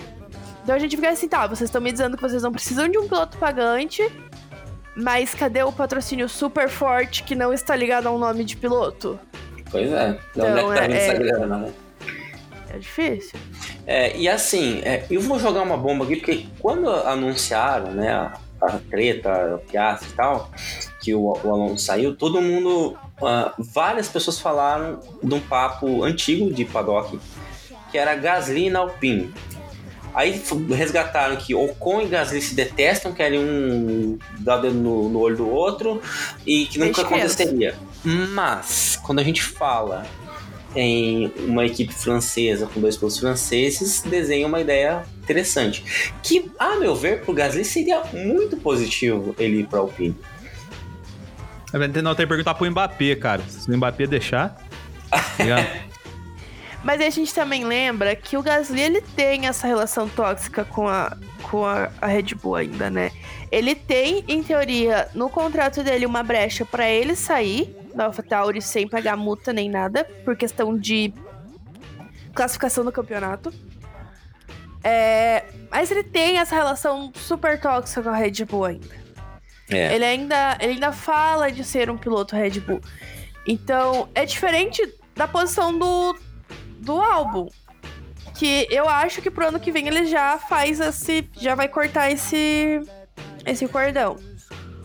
Então a gente fica assim, tá, vocês estão me dizendo que vocês não precisam de um piloto pagante, mas cadê o patrocínio super forte que não está ligado a um nome de piloto? Pois é. Onde é Então, que tá é- vindo essa é- grana, né? É difícil. É, e assim, é, eu vou jogar uma bomba aqui, porque quando anunciaram, né, a, a treta, o Piastri e tal, que o, o Alonso saiu, todo mundo, uh, várias pessoas falaram de um papo antigo de paddock, que era Gasly na Alpine. Aí resgataram que Ocon e Gasly se detestam, querem um dar dedo no, no olho do outro e que nunca aconteceria. Mas, quando a gente fala em uma equipe francesa com dois pilotos franceses, desenha uma ideia interessante. Que, a meu ver, pro Gasly seria muito positivo ele ir pra Alpine. Não, tem que perguntar pro Mbappé, cara. Se o Mbappé deixar. Mas a gente também lembra que o Gasly ele tem essa relação tóxica com a, com a, a Red Bull ainda, né? Ele tem, em teoria, no contrato dele uma brecha para ele sair da AlphaTauri sem pagar multa nem nada, por questão de classificação do campeonato. É, mas ele tem essa relação super tóxica com a Red Bull ainda. É. Ele, ainda, ele ainda fala de ser um piloto Red Bull. Então, é diferente da posição do, do álbum. Que eu acho que pro ano que vem ele já faz esse. Já vai cortar esse. Esse cordão.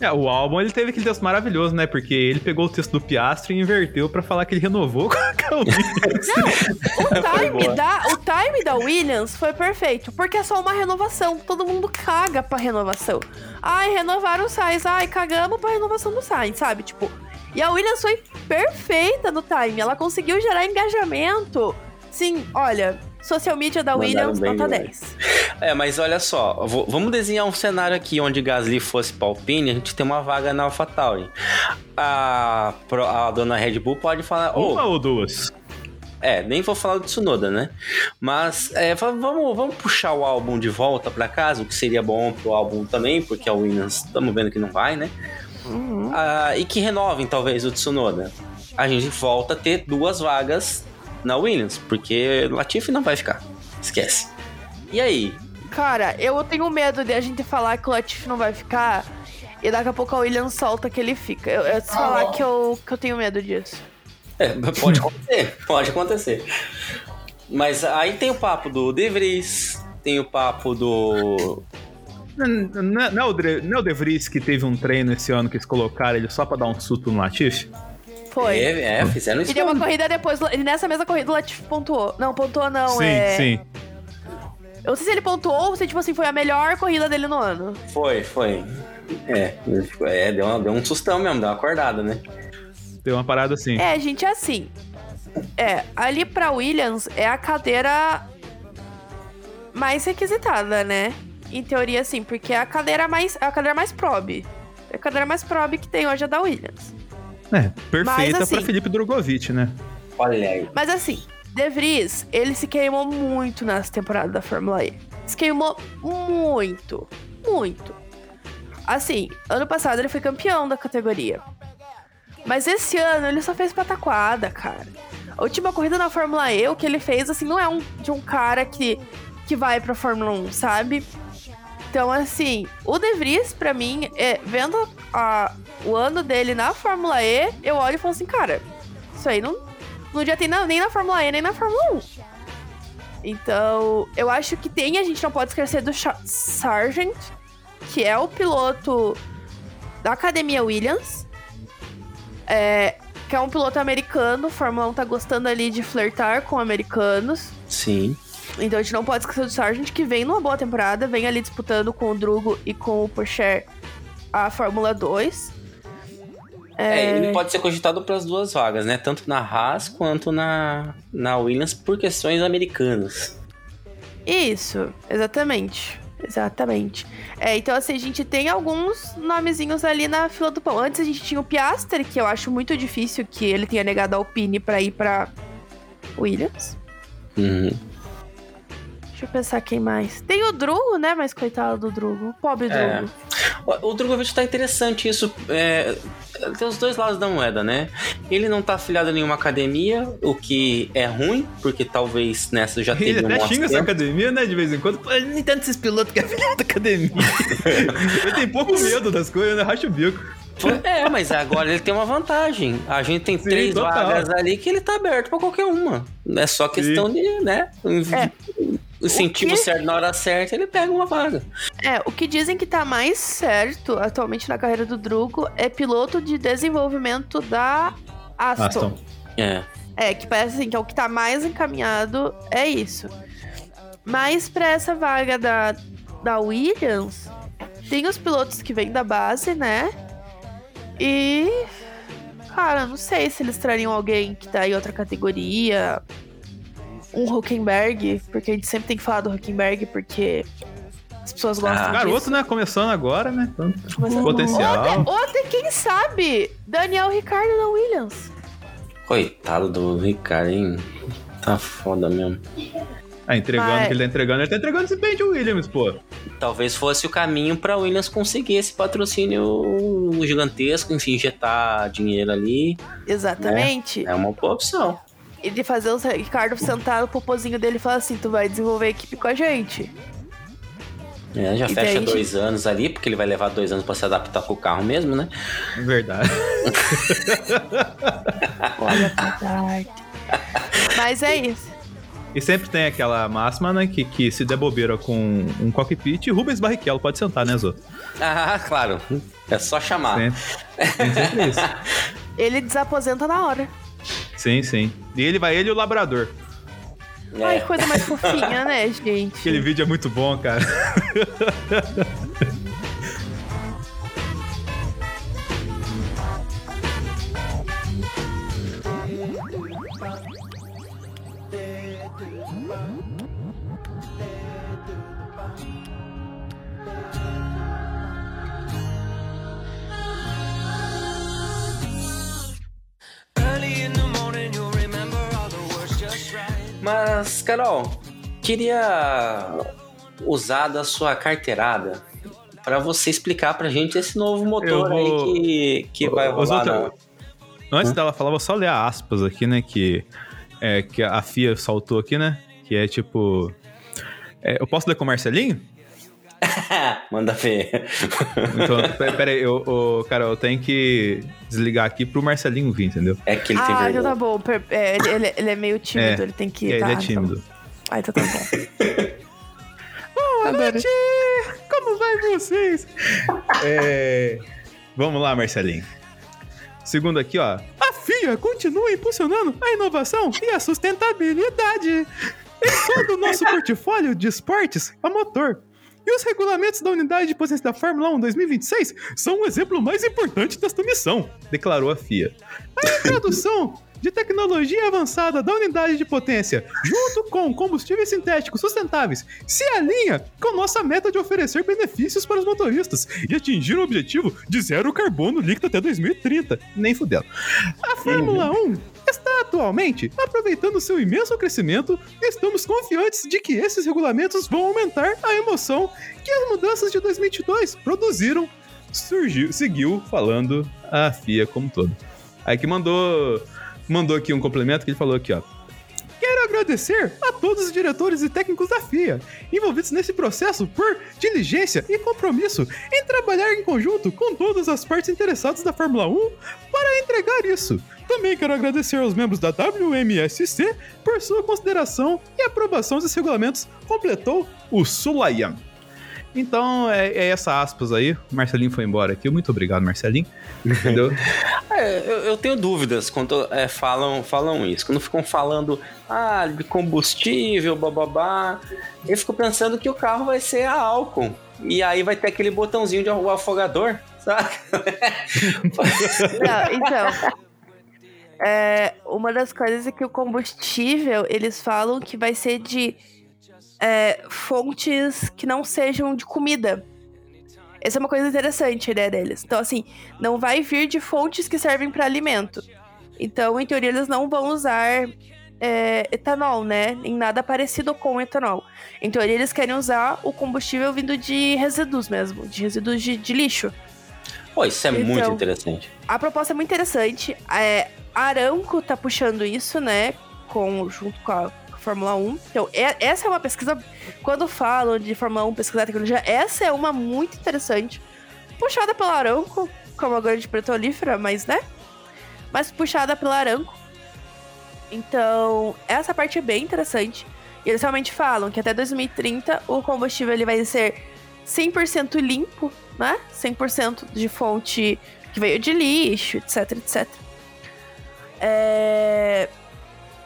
É, o álbum ele teve aquele texto maravilhoso, né? Porque ele pegou o texto do Piastri e inverteu para falar que ele renovou com a Williams. Não, o time, da, o time da Williams foi perfeito, porque é só uma renovação. Todo mundo caga pra renovação. Ai, renovaram o Sainz. Ai, cagamos pra renovação do Sainz, sabe? Tipo, e a Williams foi perfeita no time. Ela conseguiu gerar engajamento. Sim, olha, social media da Williams, nota 10. É, mas olha só, vamos desenhar um cenário aqui onde Gasly fosse para Alpine, a gente tem uma vaga na AlphaTauri. A, a dona Red Bull pode falar... Uma oh, ou duas? É, nem vou falar do Tsunoda, né? Mas é, vamos, vamos puxar o álbum de volta para casa, o que seria bom pro álbum também, porque a Williams estamos vendo que não vai, né? Uhum. Ah, e que renovem talvez o Tsunoda. A gente volta a ter duas vagas na Williams, porque Latifi não vai ficar. Esquece. E aí? Cara, eu tenho medo de a gente falar que o Latifi não vai ficar e daqui a pouco a Williams solta que ele fica. Eu, eu ah, falar que eu, que eu tenho medo disso. É, pode acontecer, pode acontecer. Mas aí tem o papo do De Vries, tem o papo do não, é, o De, não é o De Vries que teve um treino esse ano que eles colocaram ele só pra dar um susto no Latifi? Foi. É, é, fizeram isso. E deu uma corrida depois. Ele nessa mesma corrida o Latifi pontuou. Não, pontuou não. Sim, é... sim. Eu não sei se ele pontuou ou se, tipo assim, foi a melhor corrida dele no ano. Foi, foi. É, é deu, uma, deu um sustão mesmo, deu uma acordada, né? Deu uma parada assim. É, gente, é assim. É, ali pra Williams é a cadeira mais requisitada, né? Em teoria, sim, porque é a cadeira mais, é a cadeira mais probe. É a cadeira mais probe que tem hoje é da Williams. É, perfeita assim, para Felipe Drogovic, né? Olha aí. Mas assim, De Vries, ele se queimou muito nessa temporada da Fórmula E. Se queimou muito, muito. Assim, ano passado ele foi campeão da categoria. Mas esse ano ele só fez pataquada, cara. A última corrida na Fórmula E, o que ele fez, assim, não é um, de um cara que, que vai pra Fórmula 1, sabe? Então, assim, o De Vries, pra mim, é, vendo a, o ano dele na Fórmula E, eu olho e falo assim, cara, isso aí não, não já tem na, nem na Fórmula E, nem na Fórmula 1. Então, eu acho que tem, a gente não pode esquecer do Sargent, que é o piloto da Academia Williams. É, que é um piloto americano, Fórmula 1 tá gostando ali de flertar com americanos. Sim. Então a gente não pode esquecer do Sargent, que vem numa boa temporada, vem ali disputando com o Drugo e com o Pocher a Fórmula 2. É... é, ele pode ser cogitado para as duas vagas, né? Tanto na Haas quanto na, na Williams por questões americanas. Isso, exatamente. Exatamente. É, então, assim, a gente tem alguns nomezinhos ali na fila do pão. Antes a gente tinha o Piastri, que eu acho muito difícil que ele tenha negado a Alpine para ir para Williams. Uhum. Deixa eu pensar quem mais. Tem o Drugo, né? Mas coitado do Drugo. Pobre é. Drugo. O Drogovic tá interessante isso. É, tem os dois lados da moeda, né? Ele não tá afiliado a nenhuma academia, o que é ruim, porque talvez nessa já tenha Ele até xinga essa academia, né? De vez em quando. Nem tanto esses pilotos que é afiliado à academia. ele tem pouco medo das coisas, né? Racha o bico. É, mas agora ele tem uma vantagem. A gente tem Sim, três total. vagas ali que ele tá aberto pra qualquer uma. É só questão Sim. de, né? É incentivo que- certo na hora certa, ele pega uma vaga. É, o que dizem que tá mais certo atualmente na carreira do Drugo é piloto de desenvolvimento da Aston. Aston. É. É, que parece assim, que é o que tá mais encaminhado é isso. Mas pra essa vaga da, da Williams, tem os pilotos que vêm da base, né? E. Cara, não sei se eles trariam alguém que tá em outra categoria. Um Huckenberg, porque a gente sempre tem que falar do Huckenberg, porque as pessoas gostam Ah. disso. Garoto, né? Começando agora, né? Então, Mas- potencial. Ou até, quem sabe, Daniel Ricardo da Williams. Coitado do Ricardo, hein? Tá foda mesmo. Ah, entregando o Vai. que ele tá entregando, ele tá entregando esse bem de Williams, pô. Talvez fosse o caminho pra Williams conseguir esse patrocínio gigantesco, enfim, injetar dinheiro ali. Exatamente. É uma boa opção. De fazer o Ricardo sentar no popozinho dele e falar assim: tu vai desenvolver a equipe com a gente. É, já E fecha daí- dois anos ali, porque ele vai levar dois anos pra se adaptar com o carro mesmo, né? Verdade. Olha tarde. Mas é isso. E sempre tem aquela máxima, né? Que, que se der bobeira com um cockpit, Rubens Barrichello pode sentar, né, Zô? Ah, claro. É só chamar. Sempre. Sempre isso. Ele desaposenta na hora. Sim, sim. E ele vai, ele e o labrador. Ai, É. que coisa mais fofinha, né, gente? Aquele vídeo é muito bom, cara. Mas, Carol, queria usar da sua carteirada pra você explicar pra gente esse novo motor vou- aí que, que vai rolar. outros- na- Antes dela falar, vou só ler aspas aqui, né? Que, é, que a FIA saltou aqui, né? Que é tipo. é, eu posso ler com o Marcelinho? Manda ver. Então, pe- pera aí, eu, ô, cara, eu tenho que desligar aqui pro Marcelinho vir, entendeu? É que ele tem Ah, então vergonha. tá bom. É, ele, ele- ele é meio tímido, É, ele tem que. Aí, tá, ele é tímido. Então... Ah, então tá bom. Boa Adoro. noite! Como vai vocês? É, Vamos lá, Marcelinho. Segundo aqui, ó. A FIA continua impulsionando a inovação e a sustentabilidade em todo o nosso portfólio de esportes a motor. E os regulamentos da unidade de potência da Fórmula 1 2026 são o exemplo mais importante desta missão, declarou a FIA. A introdução de tecnologia avançada da unidade de potência, junto com combustíveis sintéticos sustentáveis, se alinha com nossa meta de oferecer benefícios para os motoristas e atingir o objetivo de zero carbono líquido até 2030. Nem fudendo. A Fórmula 1 está atualmente aproveitando seu imenso crescimento estamos confiantes de que esses regulamentos vão aumentar a emoção que as mudanças de 2022 produziram. Surgiu, seguiu falando a FIA como todo. Aí que mandou mandou aqui um complemento que ele falou aqui, ó. Quero agradecer a todos os diretores e técnicos da FIA envolvidos nesse processo por diligência e compromisso em trabalhar em conjunto com todas as partes interessadas da Fórmula 1 para entregar isso. Também quero agradecer aos membros da WMSC por sua consideração e aprovação dos regulamentos, completou o Sulayan. Então, é, é essa aspas aí. O Marcelinho foi embora aqui. Muito obrigado, Marcelinho. Entendeu? É, eu, eu tenho dúvidas quando é, falam, falam isso. Quando ficam falando ah, de combustível, bababá, eu fico pensando que o carro vai ser a álcool. E aí vai ter aquele botãozinho de o afogador, sabe? Não, então. É, uma das coisas é que o combustível, eles falam que vai ser de é, fontes que não sejam de comida. Essa é uma coisa interessante, ideia deles. Então, assim, não vai vir de fontes que servem para alimento. Então, em teoria, eles não vão usar é, etanol, né? Em nada parecido com etanol. Em teoria, eles querem usar o combustível vindo de resíduos mesmo, de resíduos de, de lixo. Pô, isso é Então, muito interessante. A proposta é muito interessante. É, a Aramco tá puxando isso, né? Com, junto com a Fórmula 1. Então, é- essa é uma pesquisa. Quando falam de Fórmula 1 pesquisar tecnologia, essa é uma muito interessante. Puxada pela Aramco, como a grande petrolífera, mas né? Mas puxada pela Aramco. Então, essa parte é bem interessante. E eles realmente falam que até 2030 o combustível ele vai ser 100% limpo, né? 100% de fonte que veio de lixo, etc, etc. É...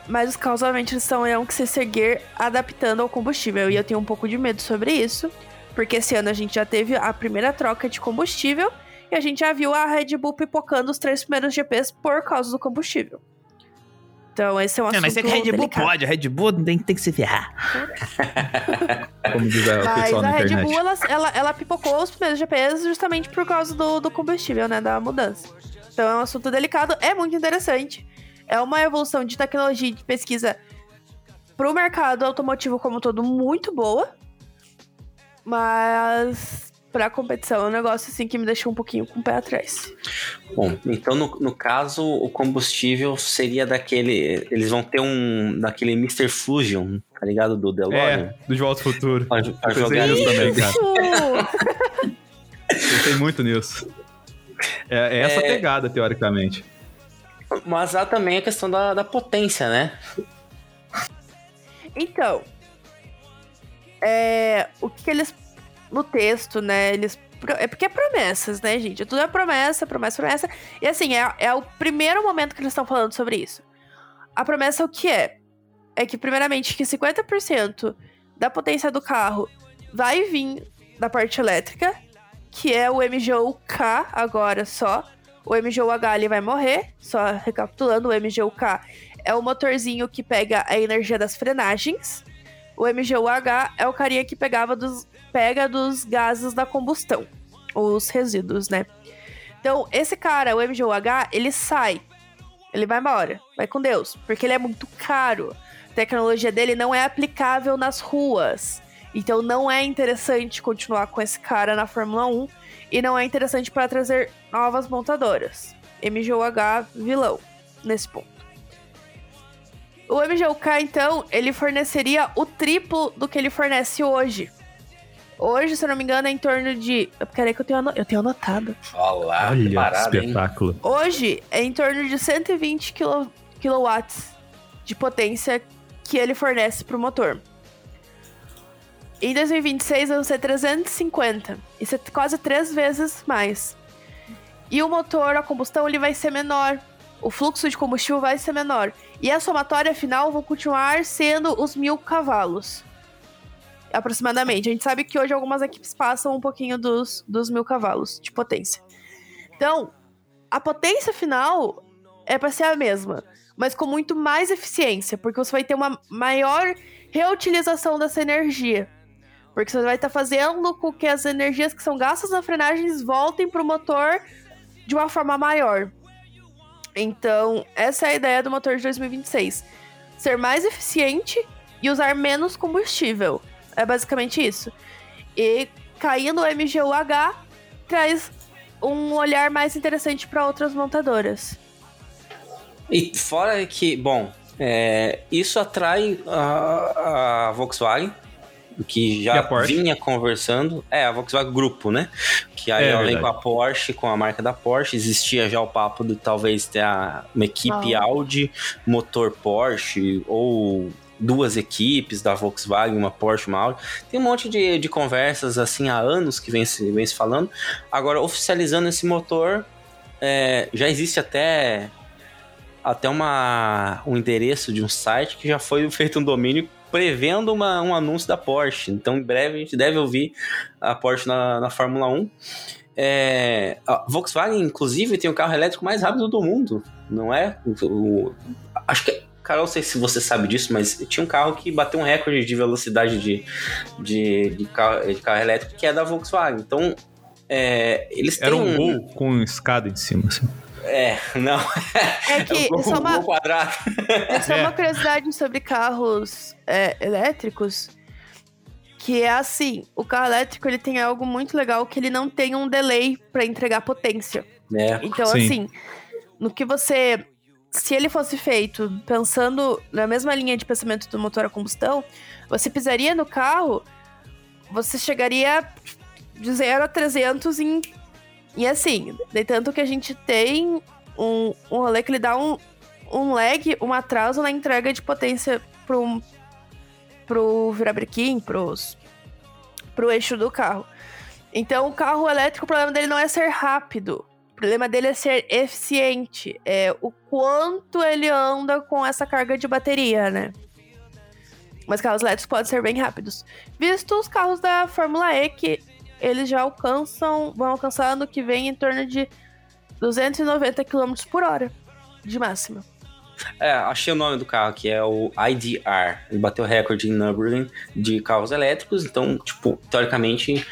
Mas os carros, obviamente, eles terão que se seguir adaptando ao combustível. E eu tenho um pouco de medo sobre isso. Porque esse ano a gente já teve a primeira troca de combustível. E a gente já viu a Red Bull pipocando os três primeiros GPs por causa do combustível. Então, esse é um assunto Não, mas é que a Red Bull delicado. pode, a Red Bull tem, tem que se ferrar. Como diz a- o Mas pessoal a Red internet. Bull, ela, ela, ela pipocou os primeiros GPs justamente por causa do, do combustível, né? Da mudança. Então é um assunto delicado, é muito interessante. É uma evolução de tecnologia e de pesquisa pro mercado automotivo como um todo muito boa. Mas pra competição é um negócio assim que me deixou um pouquinho com o pé atrás. Bom, então no, no caso, o combustível seria daquele. Eles vão ter um. daquele Mr. Fusion, tá ligado? Do DeLorean. É, do De Volta ao Futuro. Pra, pra jogar lixo. também, cara. Isso! Pensei muito nisso. É, é essa É. pegada, teoricamente. Mas há também a questão da, da potência, né? Então, é, o que, que eles no texto, né? Eles é porque é promessas, né, gente? Tudo é promessa, promessa, promessa. E assim, é, é o primeiro momento que eles estão falando sobre isso. A promessa o que é? É que primeiramente que 50% da potência do carro vai vir da parte elétrica, que é o MGU-K agora só. O MGU-H ele vai morrer, só recapitulando, o MGU-K é o motorzinho que pega a energia das frenagens. O MGU-H é o carinha que pegava dos, pega dos gases da combustão, os resíduos, né? Então, esse cara, o MGU-H, ele sai. Ele vai embora, vai com Deus, porque ele é muito caro. A tecnologia dele não é aplicável nas ruas. Então não é interessante continuar com esse cara na Fórmula 1 e não é interessante para trazer novas montadoras. MGU-H vilão nesse ponto. O MGUK, então, ele forneceria o triplo do que ele fornece hoje. Hoje, se eu não me engano, é em torno de. Peraí que eu tenho, eu tenho anotado. Olá, Olha, parada, hein? espetáculo. Hoje é em torno de 120 quilo... kilowatts de potência que ele fornece para o motor. Em 2026 vão ser 350. Isso é quase três vezes mais. E o motor, a combustão, ele vai ser menor. O fluxo de combustível vai ser menor. E a somatória final vão continuar sendo os mil cavalos. Aproximadamente. A gente sabe que hoje algumas equipes passam um pouquinho dos, dos mil cavalos de potência. Então, a potência final é para ser a mesma, mas com muito mais eficiência, porque você vai ter uma maior reutilização dessa energia. Porque você vai estar fazendo com que as energias que são gastas na frenagens voltem para o motor de uma forma maior. Então, essa é a ideia do motor de 2026. Ser mais eficiente e usar menos combustível. É basicamente isso. E caindo o MGU-H traz um olhar mais interessante para outras montadoras. E fora que, bom, é, isso atrai a, a Volkswagen, que a já vinha conversando. É, a Volkswagen Grupo, né? Que aí, É, além verdade. com a Porsche, com a marca da Porsche, existia já o papo de talvez ter a- uma equipe Ah. Audi, motor Porsche, ou duas equipes da Volkswagen, uma Porsche, uma Audi. Tem um monte de, de conversas assim há anos que vem se, vem se falando. Agora, oficializando esse motor, é, já existe até até uma, um endereço de um site que já foi feito um domínio prevendo uma, um anúncio da Porsche. Então, em breve, a gente deve ouvir a Porsche na, na Fórmula 1. É, a Volkswagen, inclusive, tem o carro elétrico mais rápido do mundo, não é? O- o- acho que. Carol, não sei se você sabe disso, mas tinha um carro que bateu um recorde de velocidade de, de, de, carro, de carro elétrico, que é da Volkswagen. Então, é, eles Era têm um gol com escada em cima, assim. É, não. É que É um é uma, gol quadrado. É É. uma curiosidade sobre carros é, elétricos, que é assim, o carro elétrico ele tem algo muito legal que ele não tem um delay para entregar potência. É, Então Sim. assim, no que você se ele fosse feito pensando na mesma linha de pensamento do motor a combustão, você pisaria no carro, você chegaria de 0 a 300 em e assim, de tanto que a gente tem um, um rolê que ele dá um, um lag, um atraso na entrega de potência pro, pro virabrequim, pros, pro eixo do carro. Então, o carro elétrico, o problema dele não é ser rápido. Problema dele é ser eficiente. É o quanto ele anda com essa carga de bateria, né? Mas carros elétricos podem ser bem rápidos. Visto os carros da Fórmula E, que eles já alcançam, vão alcançar no que vem em torno de 290 km por hora de máxima. É, achei o nome do carro que é o IDR. Ele bateu recorde em Nürburgring de carros elétricos, então, tipo, teoricamente,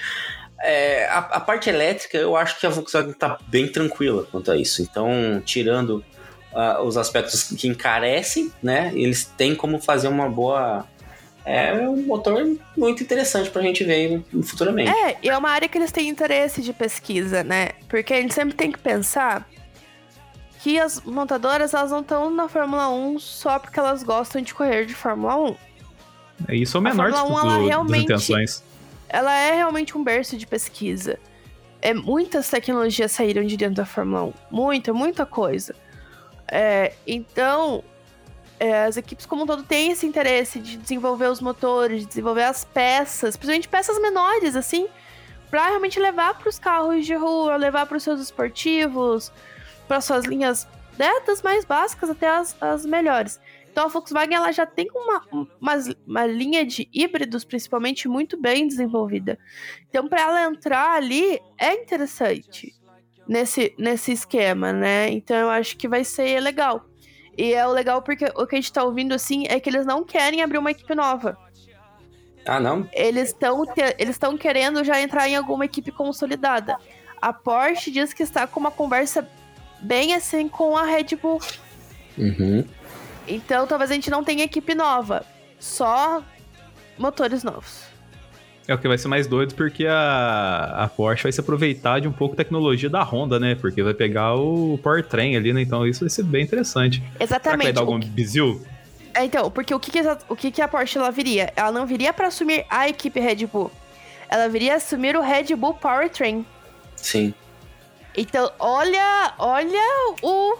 é, a, a, parte elétrica eu acho que a Volkswagen tá bem tranquila quanto a isso. Então, tirando uh, os aspectos que encarecem, né, eles têm como fazer uma boa é um motor muito interessante pra gente ver futuramente. É, e é uma área que eles têm interesse de pesquisa, né? Porque a gente sempre tem que pensar que as montadoras elas não estão na Fórmula 1 só porque elas gostam de correr de Fórmula 1. É isso é o menor a Fórmula 1, ela realmente, intenções. Ela é realmente um berço de pesquisa. É, muitas tecnologias saíram de dentro da Fórmula 1. Muita, muita coisa. É, então, é, as equipes como um todo têm esse interesse de desenvolver os motores, de desenvolver as peças, principalmente peças menores, assim, para realmente levar para os carros de rua, levar para os seus esportivos, para suas linhas né, das mais básicas até as, as melhores. Então a Volkswagen ela já tem uma, uma, uma linha de híbridos, principalmente, muito bem desenvolvida. Então, para ela entrar ali, é interessante nesse, nesse esquema, né? Então eu acho que vai ser legal. E é o legal porque o que a gente tá ouvindo, assim, é que eles não querem abrir uma equipe nova. Ah, não? Eles estão eles estão querendo já entrar em alguma equipe consolidada. A Porsche diz que está com uma conversa bem assim com a Red Bull. Uhum. Então talvez a gente não tenha equipe nova. Só motores novos. É o que vai ser mais doido porque a, a Porsche vai se aproveitar de um pouco tecnologia da Honda, né? Porque vai pegar o powertrain ali, né? Então isso vai ser bem interessante. Exatamente. Será que vai dar algum que... bizil? É, então, porque o que, que, o que, que a Porsche ela viria? Ela não viria para assumir a equipe Red Bull. Ela viria assumir o Red Bull Powertrain. Sim. Então, olha, olha o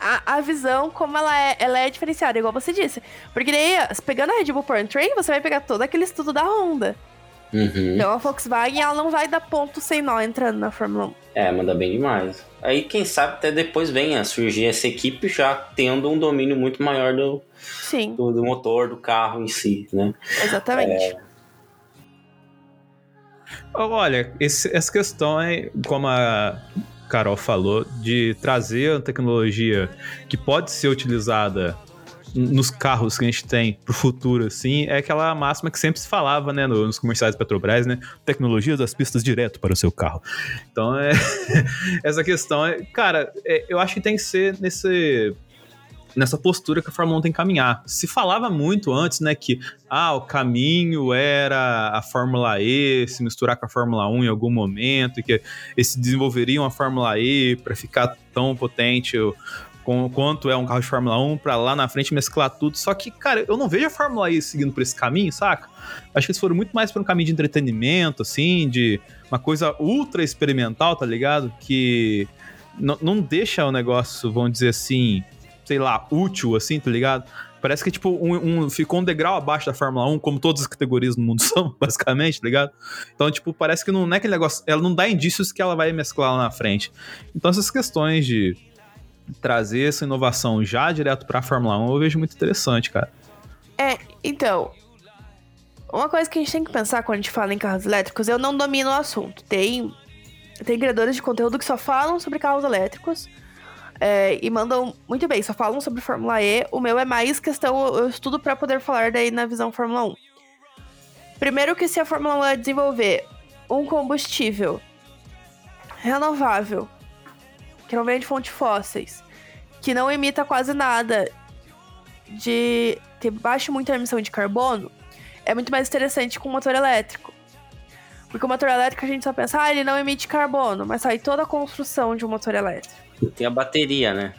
a, a visão como ela é, ela é diferenciada, igual você disse. Porque daí, pegando a Red Bull Powertrain, você vai pegar todo aquele estudo da Honda. Uhum. Então a Volkswagen ela não vai dar ponto sem nó entrando na Fórmula 1. É, manda bem demais. Aí quem sabe até depois venha a surgir essa equipe já tendo um domínio muito maior do, Sim. do, do motor, do carro em si, né? Exatamente. É... Olha, esse, essa questão é como a Carol falou, de trazer a tecnologia que pode ser utilizada nos carros que a gente tem pro futuro, assim, é aquela máxima que sempre se falava, né, nos comerciais da Petrobras, né? Tecnologia das pistas direto para o seu carro. Então, é. essa questão é. Cara, é, eu acho que tem que ser nesse nessa postura que a Fórmula 1 tem que caminhar. Se falava muito antes, né, que ah, o caminho era a Fórmula E se misturar com a Fórmula 1 em algum momento, e que eles desenvolveriam a Fórmula E para ficar tão potente com, quanto é um carro de Fórmula 1 para lá na frente mesclar tudo. Só que, cara, eu não vejo a Fórmula E seguindo por esse caminho, saca? Acho que eles foram muito mais por um caminho de entretenimento, assim, de uma coisa ultra experimental, tá ligado? Que não deixa o negócio, vamos dizer assim, sei lá, útil, assim, tá ligado? Parece que, tipo, um, um, ficou um degrau abaixo da Fórmula 1, como todas as categorias no mundo são, basicamente, tá ligado? Então, tipo, parece que não, não é aquele negócio. Ela não dá indícios que ela vai mesclar lá na frente. Então, essas questões de trazer essa inovação já direto pra Fórmula 1, eu vejo muito interessante, cara. É, então. Uma coisa que a gente tem que pensar quando a gente fala em carros elétricos, eu não domino o assunto. Tem, tem criadores de conteúdo que só falam sobre carros elétricos. É, e mandam muito bem, só falam sobre Fórmula E. O meu é mais questão, eu estudo para poder falar daí na visão Fórmula 1. Primeiro que se a Fórmula 1 desenvolver um combustível renovável, que não vem de fontes fósseis, que não emita quase nada, de ter baixo muita emissão de carbono, é muito mais interessante com motor elétrico. Porque o motor elétrico a gente só pensa, ah, ele não emite carbono, mas sai toda a construção de um motor elétrico. Tem a bateria, né?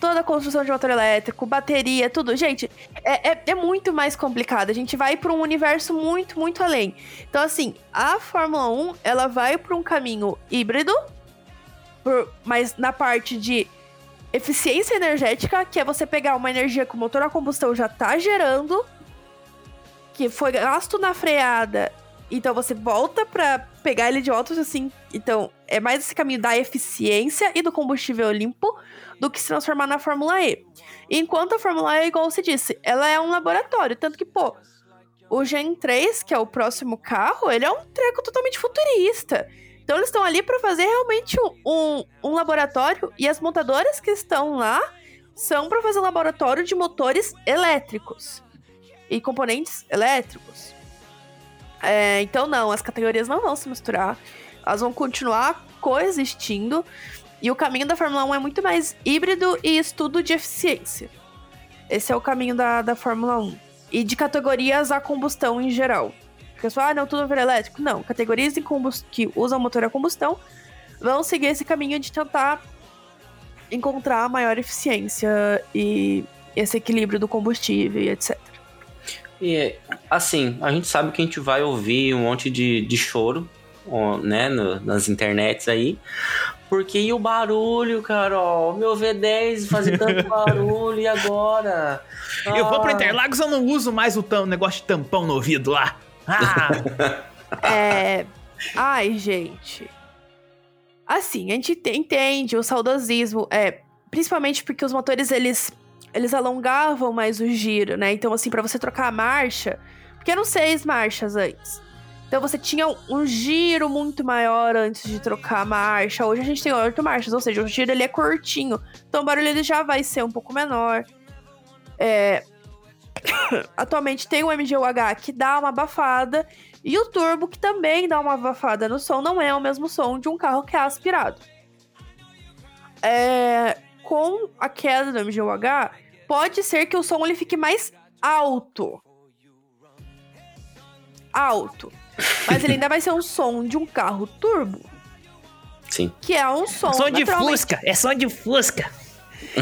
Toda a construção de motor elétrico, bateria, tudo. Gente, é, é, é muito mais complicado. A gente vai para um universo muito, muito além. Então, assim, a Fórmula 1, ela vai para um caminho híbrido, por, mas na parte de eficiência energética, que é você pegar uma energia que o motor a combustão já tá gerando que foi gasto na freada, então você volta pra pegar ele de volta, assim. Então, é mais esse caminho da eficiência e do combustível limpo do que se transformar na Fórmula E. Enquanto a Fórmula E, igual você disse, ela é um laboratório. Tanto que, pô, o Gen 3, que é o próximo carro, ele é um treco totalmente futurista. Então eles estão ali para fazer realmente um, um, um, laboratório e as montadoras que estão lá são para fazer um laboratório de motores elétricos e componentes elétricos. É, então não, as categorias não vão se misturar, elas vão continuar coexistindo e o caminho da Fórmula 1 é muito mais híbrido e estudo de eficiência. Esse é o caminho da, da Fórmula 1 e de categorias a combustão em geral. Porque fala, ah, não, tudo é elétrico. Não, categorias que usam motor a combustão vão seguir esse caminho de tentar encontrar maior eficiência e esse equilíbrio do combustível e etc. E assim, a gente sabe que a gente vai ouvir um monte de, de choro, né, no, nas internets aí. Porque e o barulho, Carol? Meu V10 fazer tanto barulho e agora? Ah. Eu vou pro ah. Interlagos, eu não uso mais o negócio de tampão no ouvido lá. Ah. é. Ai, gente. Assim, a gente entende o saudosismo, é, principalmente porque os motores eles eles alongavam mais o giro, né? Então assim, para você trocar a marcha, porque eram seis marchas antes. Então você tinha um giro muito maior antes de trocar a marcha. Hoje a gente tem oito marchas, ou seja, o giro ele é curtinho. Então o barulho ele já vai ser um pouco menor. É... Atualmente tem o MGUH que dá uma abafada e o turbo que também dá uma abafada no som. Não é o mesmo som de um carro que é aspirado. É... Com a queda do MGUH, pode ser que o som ele fique mais alto. Alto. Mas ele ainda vai ser um som de um carro turbo. Sim. Que é um som. Som de Fusca! É som de Fusca!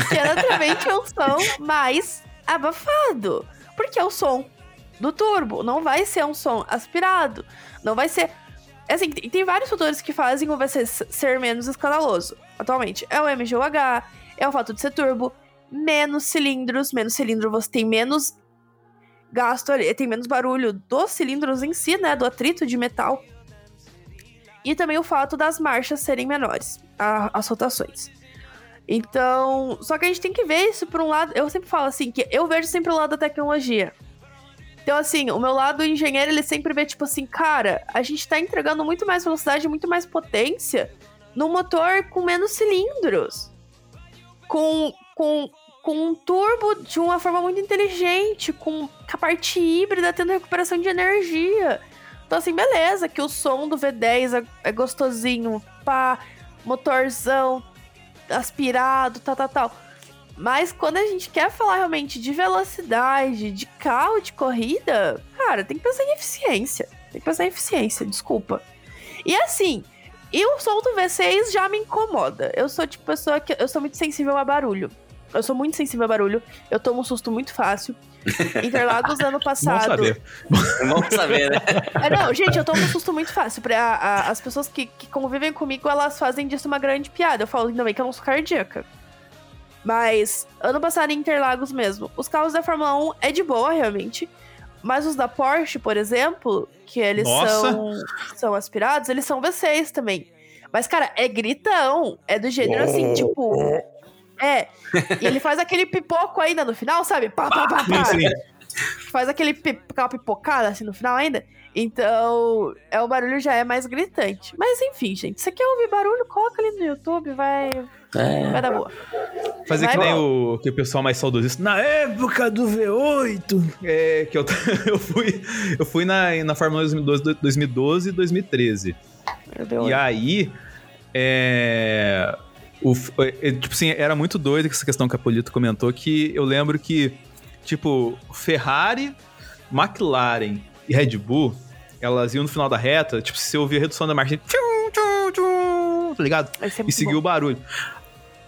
Que é naturalmente um som mais abafado. Porque é o som do turbo. Não vai ser um som aspirado. Não vai ser. Assim, tem, tem vários fatores que fazem o VC ser menos escandaloso atualmente. É o MGUH, é o fato de ser turbo, menos cilindros. Menos cilindro você tem menos gasto tem menos barulho dos cilindros em si, né? Do atrito de metal. E também o fato das marchas serem menores, a, as rotações. Então, só que a gente tem que ver isso por um lado. Eu sempre falo assim, que eu vejo sempre o lado da tecnologia. Então, assim, o meu lado engenheiro, ele sempre vê, tipo assim, cara, a gente tá entregando muito mais velocidade, muito mais potência no motor com menos cilindros. Com, com com um turbo de uma forma muito inteligente, com a parte híbrida tendo recuperação de energia. Então, assim, beleza, que o som do V10 é, é gostosinho, pá, motorzão aspirado, tal, tal, tal. Mas quando a gente quer falar realmente de velocidade, de carro de corrida, cara, tem que pensar em eficiência. Tem que pensar em eficiência, desculpa. E assim, e o som do V6 já me incomoda. Eu sou tipo pessoa que eu sou muito sensível a barulho. Eu sou muito sensível a barulho. Eu tomo um susto muito fácil. Interlagos ano passado. Vamos saber. Vamos saber, né? É, não, gente, eu tomo um susto muito fácil. Pra, a, a, as pessoas que, que convivem comigo, elas fazem disso uma grande piada. Eu falo ainda bem que eu não sou cardíaca. Mas, ano passado em Interlagos mesmo, os carros da Fórmula 1 é de boa, realmente. Mas os da Porsche, por exemplo, que eles são, são aspirados, eles são V6 também. Mas, cara, é gritão. É do gênero assim, tipo. É. E ele faz aquele pipoco ainda no final, sabe? Pá, pá, pá, pá. Sim, sim. Faz aquele aquela pipocada assim no final ainda. Então, é, o barulho já é mais gritante. Mas enfim, gente, você quer ouvir barulho? Coloca ali no YouTube, vai. É. Vai dar boa. Fazer vai que nem o, que o pessoal mais saudosista. Na época do V8, é, que eu, eu fui, eu fui na, na Fórmula 2012, 2012 e 2013. E aí, é, o, é, é, tipo assim, era muito doido essa questão que a Polito comentou, que eu lembro que, tipo, Ferrari, McLaren e Red Bull, elas iam no final da reta, tipo, se você ouvir a redução da marcha, tchum, tchum, tchum, tá ligado? E seguir o barulho.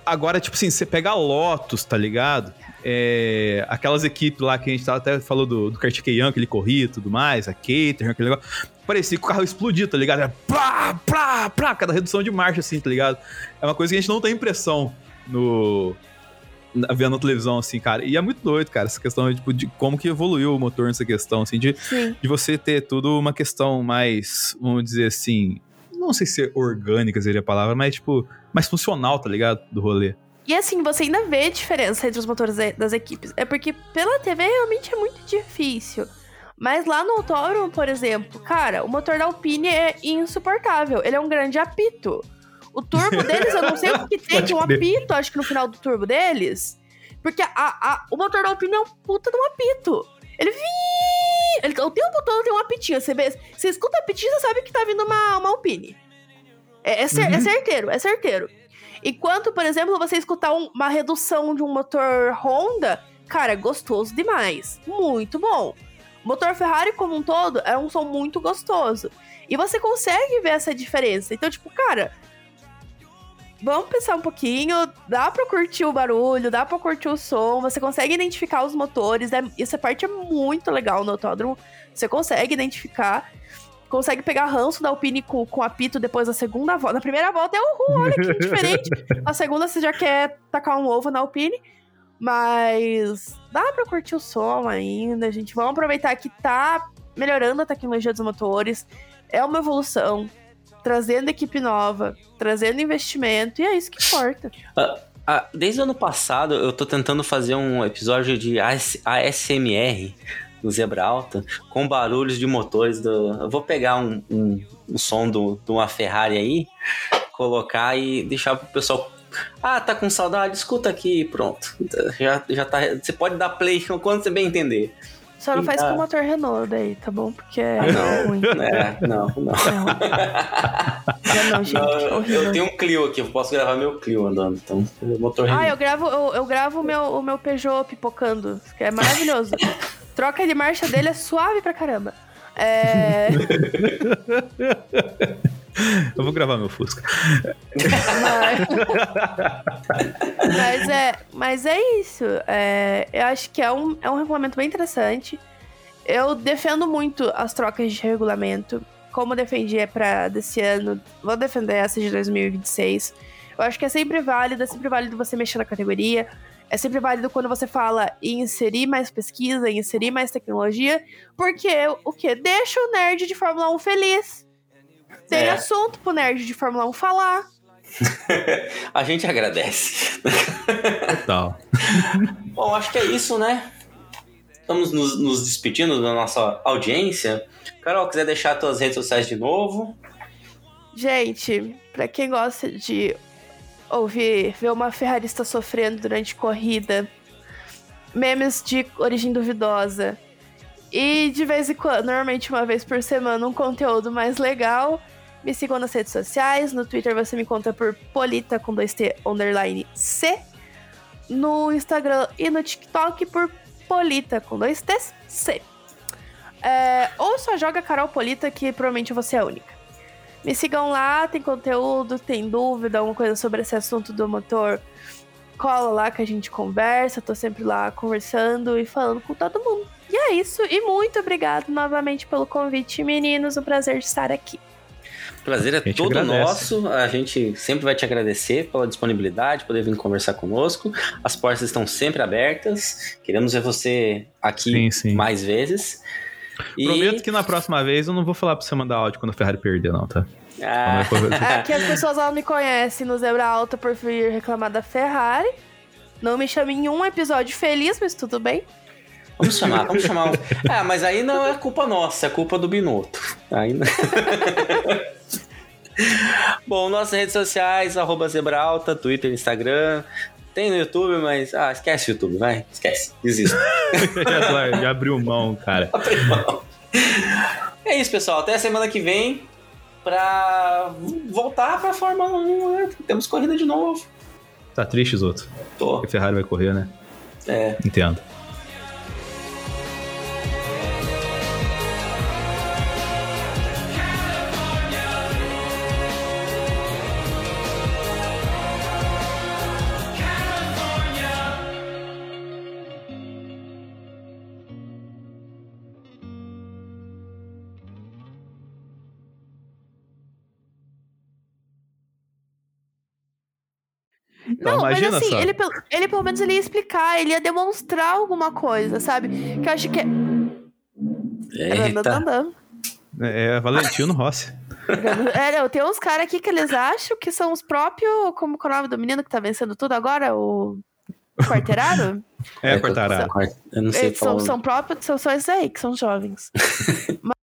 Agora, tipo assim, você pega a Lotus, tá ligado? É, aquelas equipes lá que a gente até falou do, do Kurt Young, que ele corria e tudo mais, a Caterham, aquele negócio parecia que o carro explodiu, tá ligado? Era plá, plá, plá, cada redução de marcha, assim, tá ligado? É uma coisa que a gente não tem impressão no, vendo na televisão, assim, cara. E é muito doido, cara, essa questão tipo, de como que evoluiu o motor nessa questão, assim, de, Sim. de você ter tudo uma questão mais, vamos dizer assim, não sei se orgânica seria a palavra, mas, tipo, mais funcional, tá ligado? Do rolê. E assim, você ainda vê diferença entre os motores das equipes. É porque pela TV realmente é muito difícil. Mas lá no Autódromo, por exemplo, cara, o motor da Alpine é insuportável. Ele é um grande apito. O turbo deles, eu não sei o que tem, tem um apito, acho que no final do turbo deles. Porque a, a- o motor da Alpine é um puta de um apito. Ele vi... Ele, o tempo todo tem um apitinho. Você, vê, você escuta apitinho, você sabe que tá vindo uma, uma Alpine. É, é, cer- é certeiro, é certeiro. Enquanto, por exemplo, você escutar um- uma redução de um motor Honda, cara, é gostoso demais. Muito bom. Motor Ferrari como um todo é um som muito gostoso. E você consegue ver essa diferença. Então, tipo, cara, vamos pensar um pouquinho, dá pra curtir o barulho, dá pra curtir o som, você consegue identificar os motores, é, essa parte é muito legal no autódromo, você consegue identificar, consegue pegar ranço da Alpine com, com apito depois da segunda volta, na primeira volta é uhul, olha que diferente, na segunda você já quer tacar um ovo na Alpine, mas dá pra curtir o som ainda, gente, vamos aproveitar que tá melhorando a tecnologia dos motores, é uma evolução, trazendo equipe nova, trazendo investimento, e é isso que importa. Ah, desde o ano passado, eu tô tentando fazer um episódio de AS ASMR do Zebra Alta com barulhos de motores. Do... Eu vou pegar um, um, um som do- de uma Ferrari aí, colocar e deixar pro pessoal. Ah, tá com saudade? Escuta aqui, pronto. Já, já tá. Você pode dar play quando você bem entender. Só não faz Ah. com o motor Renault daí, tá bom? Porque é não. ruim. É, não, não. É ruim. Não, não, gente. Não, eu, tenho um Clio aqui, eu posso gravar meu Clio andando. Então, motor Ah, eu gravo, eu, eu gravo o meu, o meu Peugeot pipocando, que é maravilhoso. Troca de marcha dele é suave pra caramba. É... Eu vou gravar meu Fusca. Mas, mas é, mas é isso. É, eu acho que é um, é um regulamento bem interessante. Eu defendo muito as trocas de regulamento. Como defendi é pra desse ano, vou defender essa de 2026. Eu acho que é sempre válido, é sempre válido você mexer na categoria. É sempre válido quando você fala em inserir mais pesquisa, em inserir mais tecnologia. Porque o que? Deixa o nerd de Fórmula 1 feliz. Tem É. assunto pro nerd de Fórmula 1 falar. A gente agradece. Total. Bom, acho que é isso, né? Estamos nos, nos despedindo da nossa audiência. Carol, quiser deixar suas redes sociais de novo? Gente, pra quem gosta de ouvir, ver uma ferrarista sofrendo durante corrida, memes de origem duvidosa e de vez em quando, normalmente uma vez por semana, um conteúdo mais legal, me sigam nas redes sociais. No Twitter você me encontra por Polita com 2T underline C. No Instagram e no TikTok por Polita com 2T C. É, ou só joga Carol Polita, que provavelmente você é a única. Me sigam lá, tem conteúdo, tem dúvida, alguma coisa sobre esse assunto do motor. Cola lá que a gente conversa, tô sempre lá conversando e falando com todo mundo. E é isso, e muito obrigado novamente pelo convite, meninos. Um prazer de estar aqui. O prazer é todo agradece. nosso. A gente sempre vai te agradecer pela disponibilidade, poder vir conversar conosco. As portas estão sempre abertas. Queremos ver você aqui Sim, sim. mais vezes. E... Prometo que na próxima vez eu não vou falar pra você mandar áudio quando a Ferrari perder, não, tá? Ah, É que as pessoas não me conhecem no Zebra Alta por vir reclamar da Ferrari. Não me chame em um episódio feliz, mas tudo bem. vamos chamar, vamos chamar. Ah, mas aí não é culpa nossa, é culpa do Binotto. Aí não- Bom, nossas redes sociais, arroba Zebralta, Twitter, Instagram. Tem no YouTube, mas. Ah, esquece o YouTube, vai. Esquece. Desista. já, já abriu mão, cara. É isso, pessoal. Até a semana que vem pra voltar pra Fórmula 1. né? Temos corrida de novo. Tá triste outros. Tô. Porque a Ferrari vai correr, né? É. Entendo. Então, não, imagina mas assim, só. ele, ele pelo menos ele ia explicar, ele ia demonstrar alguma coisa, sabe? Que eu acho que é. Eita. É, Valentino Rossi. É, não, tem uns caras aqui que eles acham que são os próprios. Como é o nome do menino que tá vencendo tudo agora? O quarteirado? É, Quartararo. Eu não sei Eles são, são próprios, são só esses aí, que são jovens.